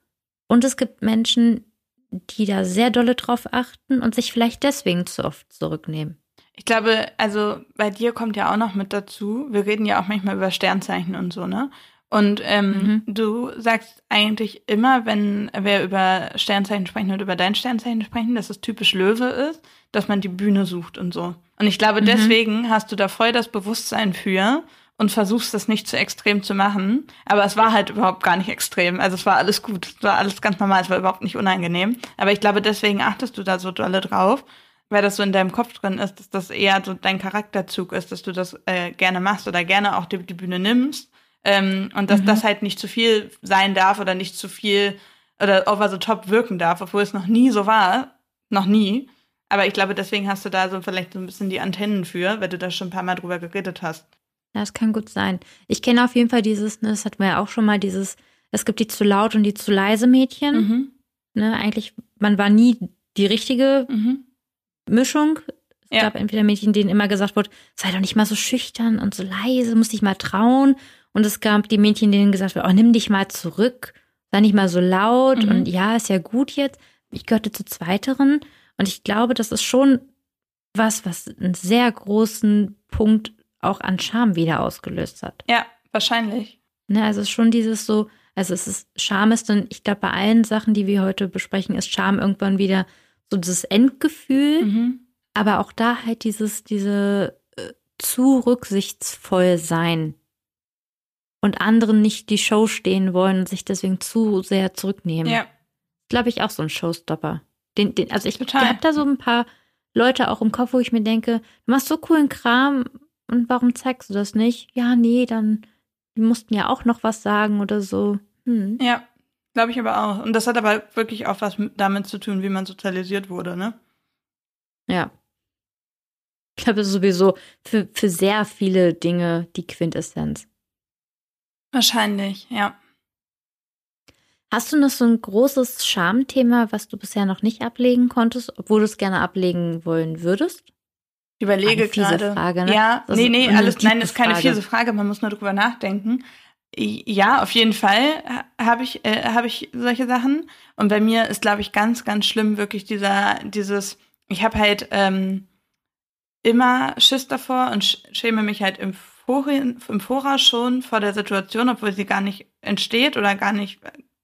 Und es gibt Menschen, die da sehr dolle drauf achten und sich vielleicht deswegen zu oft zurücknehmen. Ich glaube, also bei dir kommt ja auch noch mit dazu, wir reden ja auch manchmal über Sternzeichen und so, ne? Und ähm, du sagst eigentlich immer, wenn wir über Sternzeichen sprechen und über dein Sternzeichen sprechen, dass es typisch Löwe ist, dass man die Bühne sucht und so. Und ich glaube, Mhm. deswegen hast du da voll das Bewusstsein für und versuchst das nicht zu extrem zu machen. Aber es war halt überhaupt gar nicht extrem. Also es war alles gut, es war alles ganz normal, es war überhaupt nicht unangenehm. Aber ich glaube, deswegen achtest du da so dolle drauf weil das so in deinem Kopf drin ist, dass das eher so dein Charakterzug ist, dass du das äh, gerne machst oder gerne auch die, die Bühne nimmst. Ähm, und dass Mhm. das halt nicht zu viel sein darf oder nicht zu viel oder over the top wirken darf, obwohl es noch nie so war. Noch nie. Aber ich glaube, deswegen hast du da so vielleicht so ein bisschen die Antennen für, weil du da schon ein paar Mal drüber geredet hast. Ja, das kann gut sein. Ich kenne auf jeden Fall dieses, ne, das hatten wir ja auch schon mal, dieses, es gibt die zu laut und die zu leise Mädchen. Mhm. Ne, eigentlich, man war nie die richtige Mhm. Mischung. Es Ja. gab entweder Mädchen, denen immer gesagt wurde, sei doch nicht mal so schüchtern und so leise, musst dich mal trauen. Und es gab die Mädchen, denen gesagt wurde, oh, nimm dich mal zurück, sei nicht mal so laut Mhm. und ja, ist ja gut jetzt. Ich gehörte zu zweiteren. Und ich glaube, das ist schon was, was einen sehr großen Punkt auch an Scham wieder ausgelöst hat. Ja, wahrscheinlich. Ne, also es ist schon dieses so, also es ist, Scham ist dann, ich glaube, bei allen Sachen, die wir heute besprechen, ist Scham irgendwann wieder so dieses Endgefühl. Mhm. Aber auch da halt dieses, diese äh, zu rücksichtsvoll sein und anderen nicht die Show stehen wollen und sich deswegen zu sehr zurücknehmen. Ja, Glaube ich auch so ein Showstopper. Den, den, also ich habe da so ein paar Leute auch im Kopf, wo ich mir denke, du machst so coolen Kram und warum zeigst du das nicht? Ja, nee, dann die mussten ja auch noch was sagen oder so. Hm. ja, glaube ich aber auch. Und das hat aber wirklich auch was mit- damit zu tun, wie man sozialisiert wurde, ne? Ja. Ich glaube, das ist sowieso für, für sehr viele Dinge die Quintessenz. Wahrscheinlich, ja. Hast du noch so ein großes Schamthema, was du bisher noch nicht ablegen konntest, obwohl du es gerne ablegen wollen würdest? Ich überlege Eine fiese gerade. Frage, ne? Ja, Das nee, nee, alles, nein, das ist keine Frage. fiese Frage, man muss nur drüber nachdenken. Ja, auf jeden Fall ha- habe ich, äh, habe ich solche Sachen. Und bei mir ist, glaube ich, ganz, ganz schlimm wirklich dieser, dieses, ich habe halt ähm, immer Schiss davor und sch schäme mich halt im, Vorhin, im Voraus schon vor der Situation, obwohl sie gar nicht entsteht oder gar nicht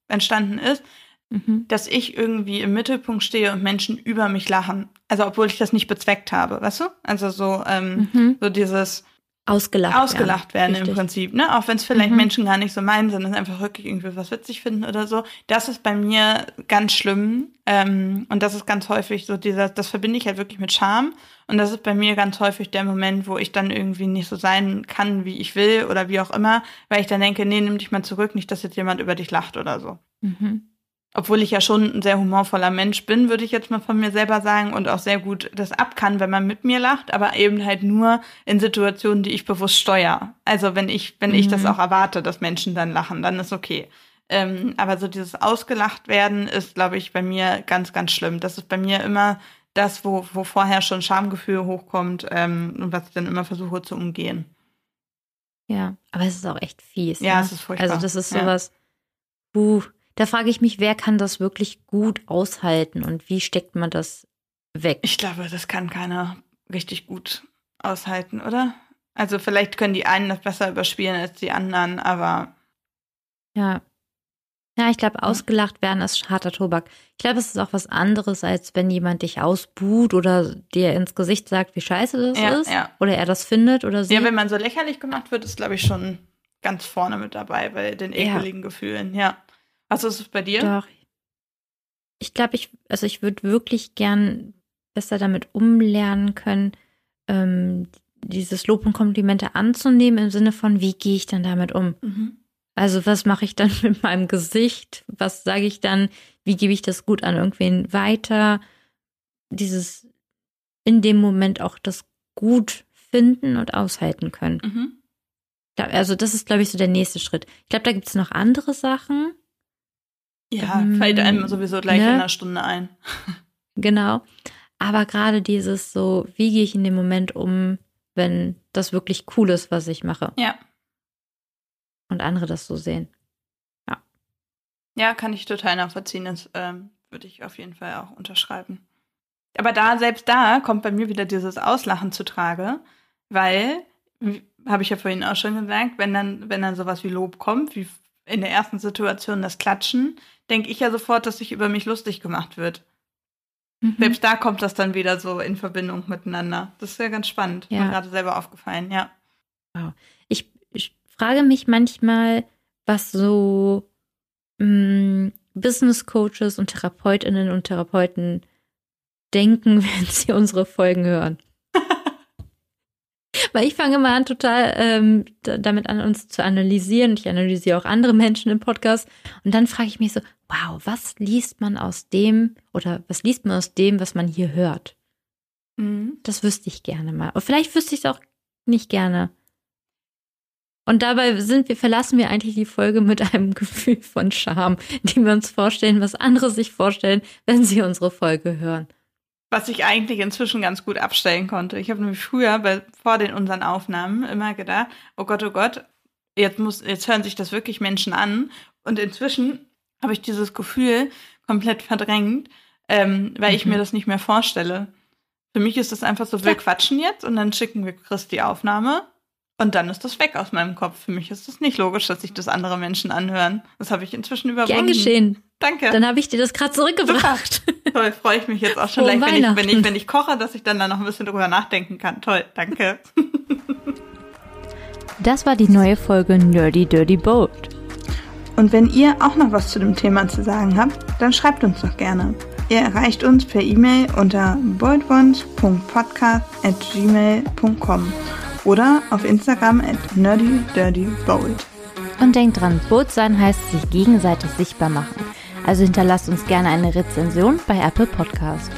entstanden ist, Mhm. dass ich irgendwie im Mittelpunkt stehe und Menschen über mich lachen. Also obwohl ich das nicht bezweckt habe, weißt du? Also so, ähm, Mhm. so dieses Ausgelacht, ausgelacht werden, im Richtig. Prinzip, ne? Auch wenn es vielleicht Mhm. Menschen gar nicht so meinen, sondern einfach wirklich irgendwie was witzig finden oder so. Das ist bei mir ganz schlimm. Ähm, und das ist ganz häufig so dieser, das verbinde ich halt wirklich mit Scham. Und das ist bei mir ganz häufig der Moment, wo ich dann irgendwie nicht so sein kann, wie ich will oder wie auch immer, weil ich dann denke, nee, nimm dich mal zurück, nicht, dass jetzt jemand über dich lacht oder so. Mhm. Obwohl ich ja schon ein sehr humorvoller Mensch bin, würde ich jetzt mal von mir selber sagen und auch sehr gut das ab kann, wenn man mit mir lacht, aber eben halt nur in Situationen, die ich bewusst steuere. Also wenn ich, wenn ich Mhm. das auch erwarte, dass Menschen dann lachen, dann ist okay. Ähm, aber so dieses ausgelacht werden ist, glaube ich, bei mir ganz, ganz schlimm. Das ist bei mir immer das, wo, wo vorher schon Schamgefühl hochkommt ähm, und was ich dann immer versuche zu umgehen. Ja, aber es ist auch echt fies. Ja, ne? es ist furchtbar. Also das ist Ja. sowas, puh, da frage ich mich, wer kann das wirklich gut aushalten und wie steckt man das weg? Ich glaube, das kann keiner richtig gut aushalten, oder? Also vielleicht können die einen das besser überspielen als die anderen, aber. Ja. Ja, ich glaube, ausgelacht werden ist harter Tobak. Ich glaube, es ist auch was anderes, als wenn jemand dich ausbuht oder dir ins Gesicht sagt, wie scheiße das Ja, ist. ja. Oder er das findet oder sie. Ja, wenn man so lächerlich gemacht wird, ist, glaube ich, schon ganz vorne mit dabei bei den Ja. ekeligen Gefühlen, ja. Also ist es bei dir? Doch. Ich glaube, ich, also ich würde wirklich gern besser damit umlernen können, ähm, dieses Lob und Komplimente anzunehmen im Sinne von, wie gehe ich dann damit um? Mhm. Also was mache ich dann [LAUGHS] mit meinem Gesicht? Was sage ich dann? Wie gebe ich das gut an irgendwen weiter? Dieses in dem Moment auch das gut finden und aushalten können. Mhm. Also das ist, glaube ich, so der nächste Schritt. Ich glaube, da gibt es noch andere Sachen. Ja, Ähm, fällt einem sowieso gleich ne? in einer Stunde ein. [LAUGHS] Genau. Aber gerade dieses so, wie gehe ich in dem Moment um, wenn das wirklich cool ist, was ich mache Ja. Und andere das so sehen. Ja, kann ich total nachvollziehen. Das ähm, würde ich auf jeden Fall auch unterschreiben. Aber da, selbst da, kommt bei mir wieder dieses Auslachen zu Trage, weil, habe ich ja vorhin auch schon gesagt, wenn dann, wenn dann sowas wie Lob kommt, wie in der ersten Situation das Klatschen, denke ich ja sofort, dass sich über mich lustig gemacht wird. Mhm. Selbst da kommt das dann wieder so in Verbindung miteinander. Das ist ja ganz spannend. Ja. Mir gerade selber aufgefallen, ja. Ich, ich frage mich manchmal, was so mh, Business Coaches und Therapeutinnen und Therapeuten denken, [LAUGHS] wenn sie unsere Folgen hören. [LAUGHS] Weil ich fange mal an, total ähm, da- damit an, uns zu analysieren. Ich analysiere auch andere Menschen im Podcast. Und dann frage ich mich so, wow, was liest man aus dem oder was liest man aus dem, was man hier hört? Mhm. Das wüsste ich gerne mal. Und vielleicht wüsste ich es auch nicht gerne. Und dabei sind wir, verlassen wir eigentlich die Folge mit einem [LAUGHS] Gefühl von Scham, die wir uns vorstellen, was andere sich vorstellen, wenn sie unsere Folge hören. Was ich eigentlich inzwischen ganz gut abstellen konnte. Ich habe nämlich früher bei, vor den unseren Aufnahmen immer gedacht, oh Gott, oh Gott, jetzt muss, jetzt hören sich das wirklich Menschen an. Und inzwischen habe ich dieses Gefühl komplett verdrängt, ähm, weil ich Mhm. mir das nicht mehr vorstelle. Für mich ist das einfach so, wir Ja. quatschen jetzt und dann schicken wir Chris die Aufnahme und dann ist das weg aus meinem Kopf. Für mich ist das nicht logisch, dass sich das andere Menschen anhören. Das habe ich inzwischen überwunden. Gern geschehen. Danke. Dann habe ich dir das gerade zurückgebracht. Toll, freue ich mich jetzt auch schon Frohe gleich, wenn ich, wenn, Weihnachten. ich, wenn ich koche, dass ich dann da noch ein bisschen drüber nachdenken kann. Toll, danke. [LAUGHS] Das war die neue Folge Nerdy Dirty Bold. Und wenn ihr auch noch was zu dem Thema zu sagen habt, dann schreibt uns doch gerne. Ihr erreicht uns per E-Mail unter boldones.podcast.gmail.com oder auf Instagram at nerdydirtybold. Und denkt dran, Bold sein heißt sich gegenseitig sichtbar machen. Also hinterlasst uns gerne eine Rezension bei Apple Podcast.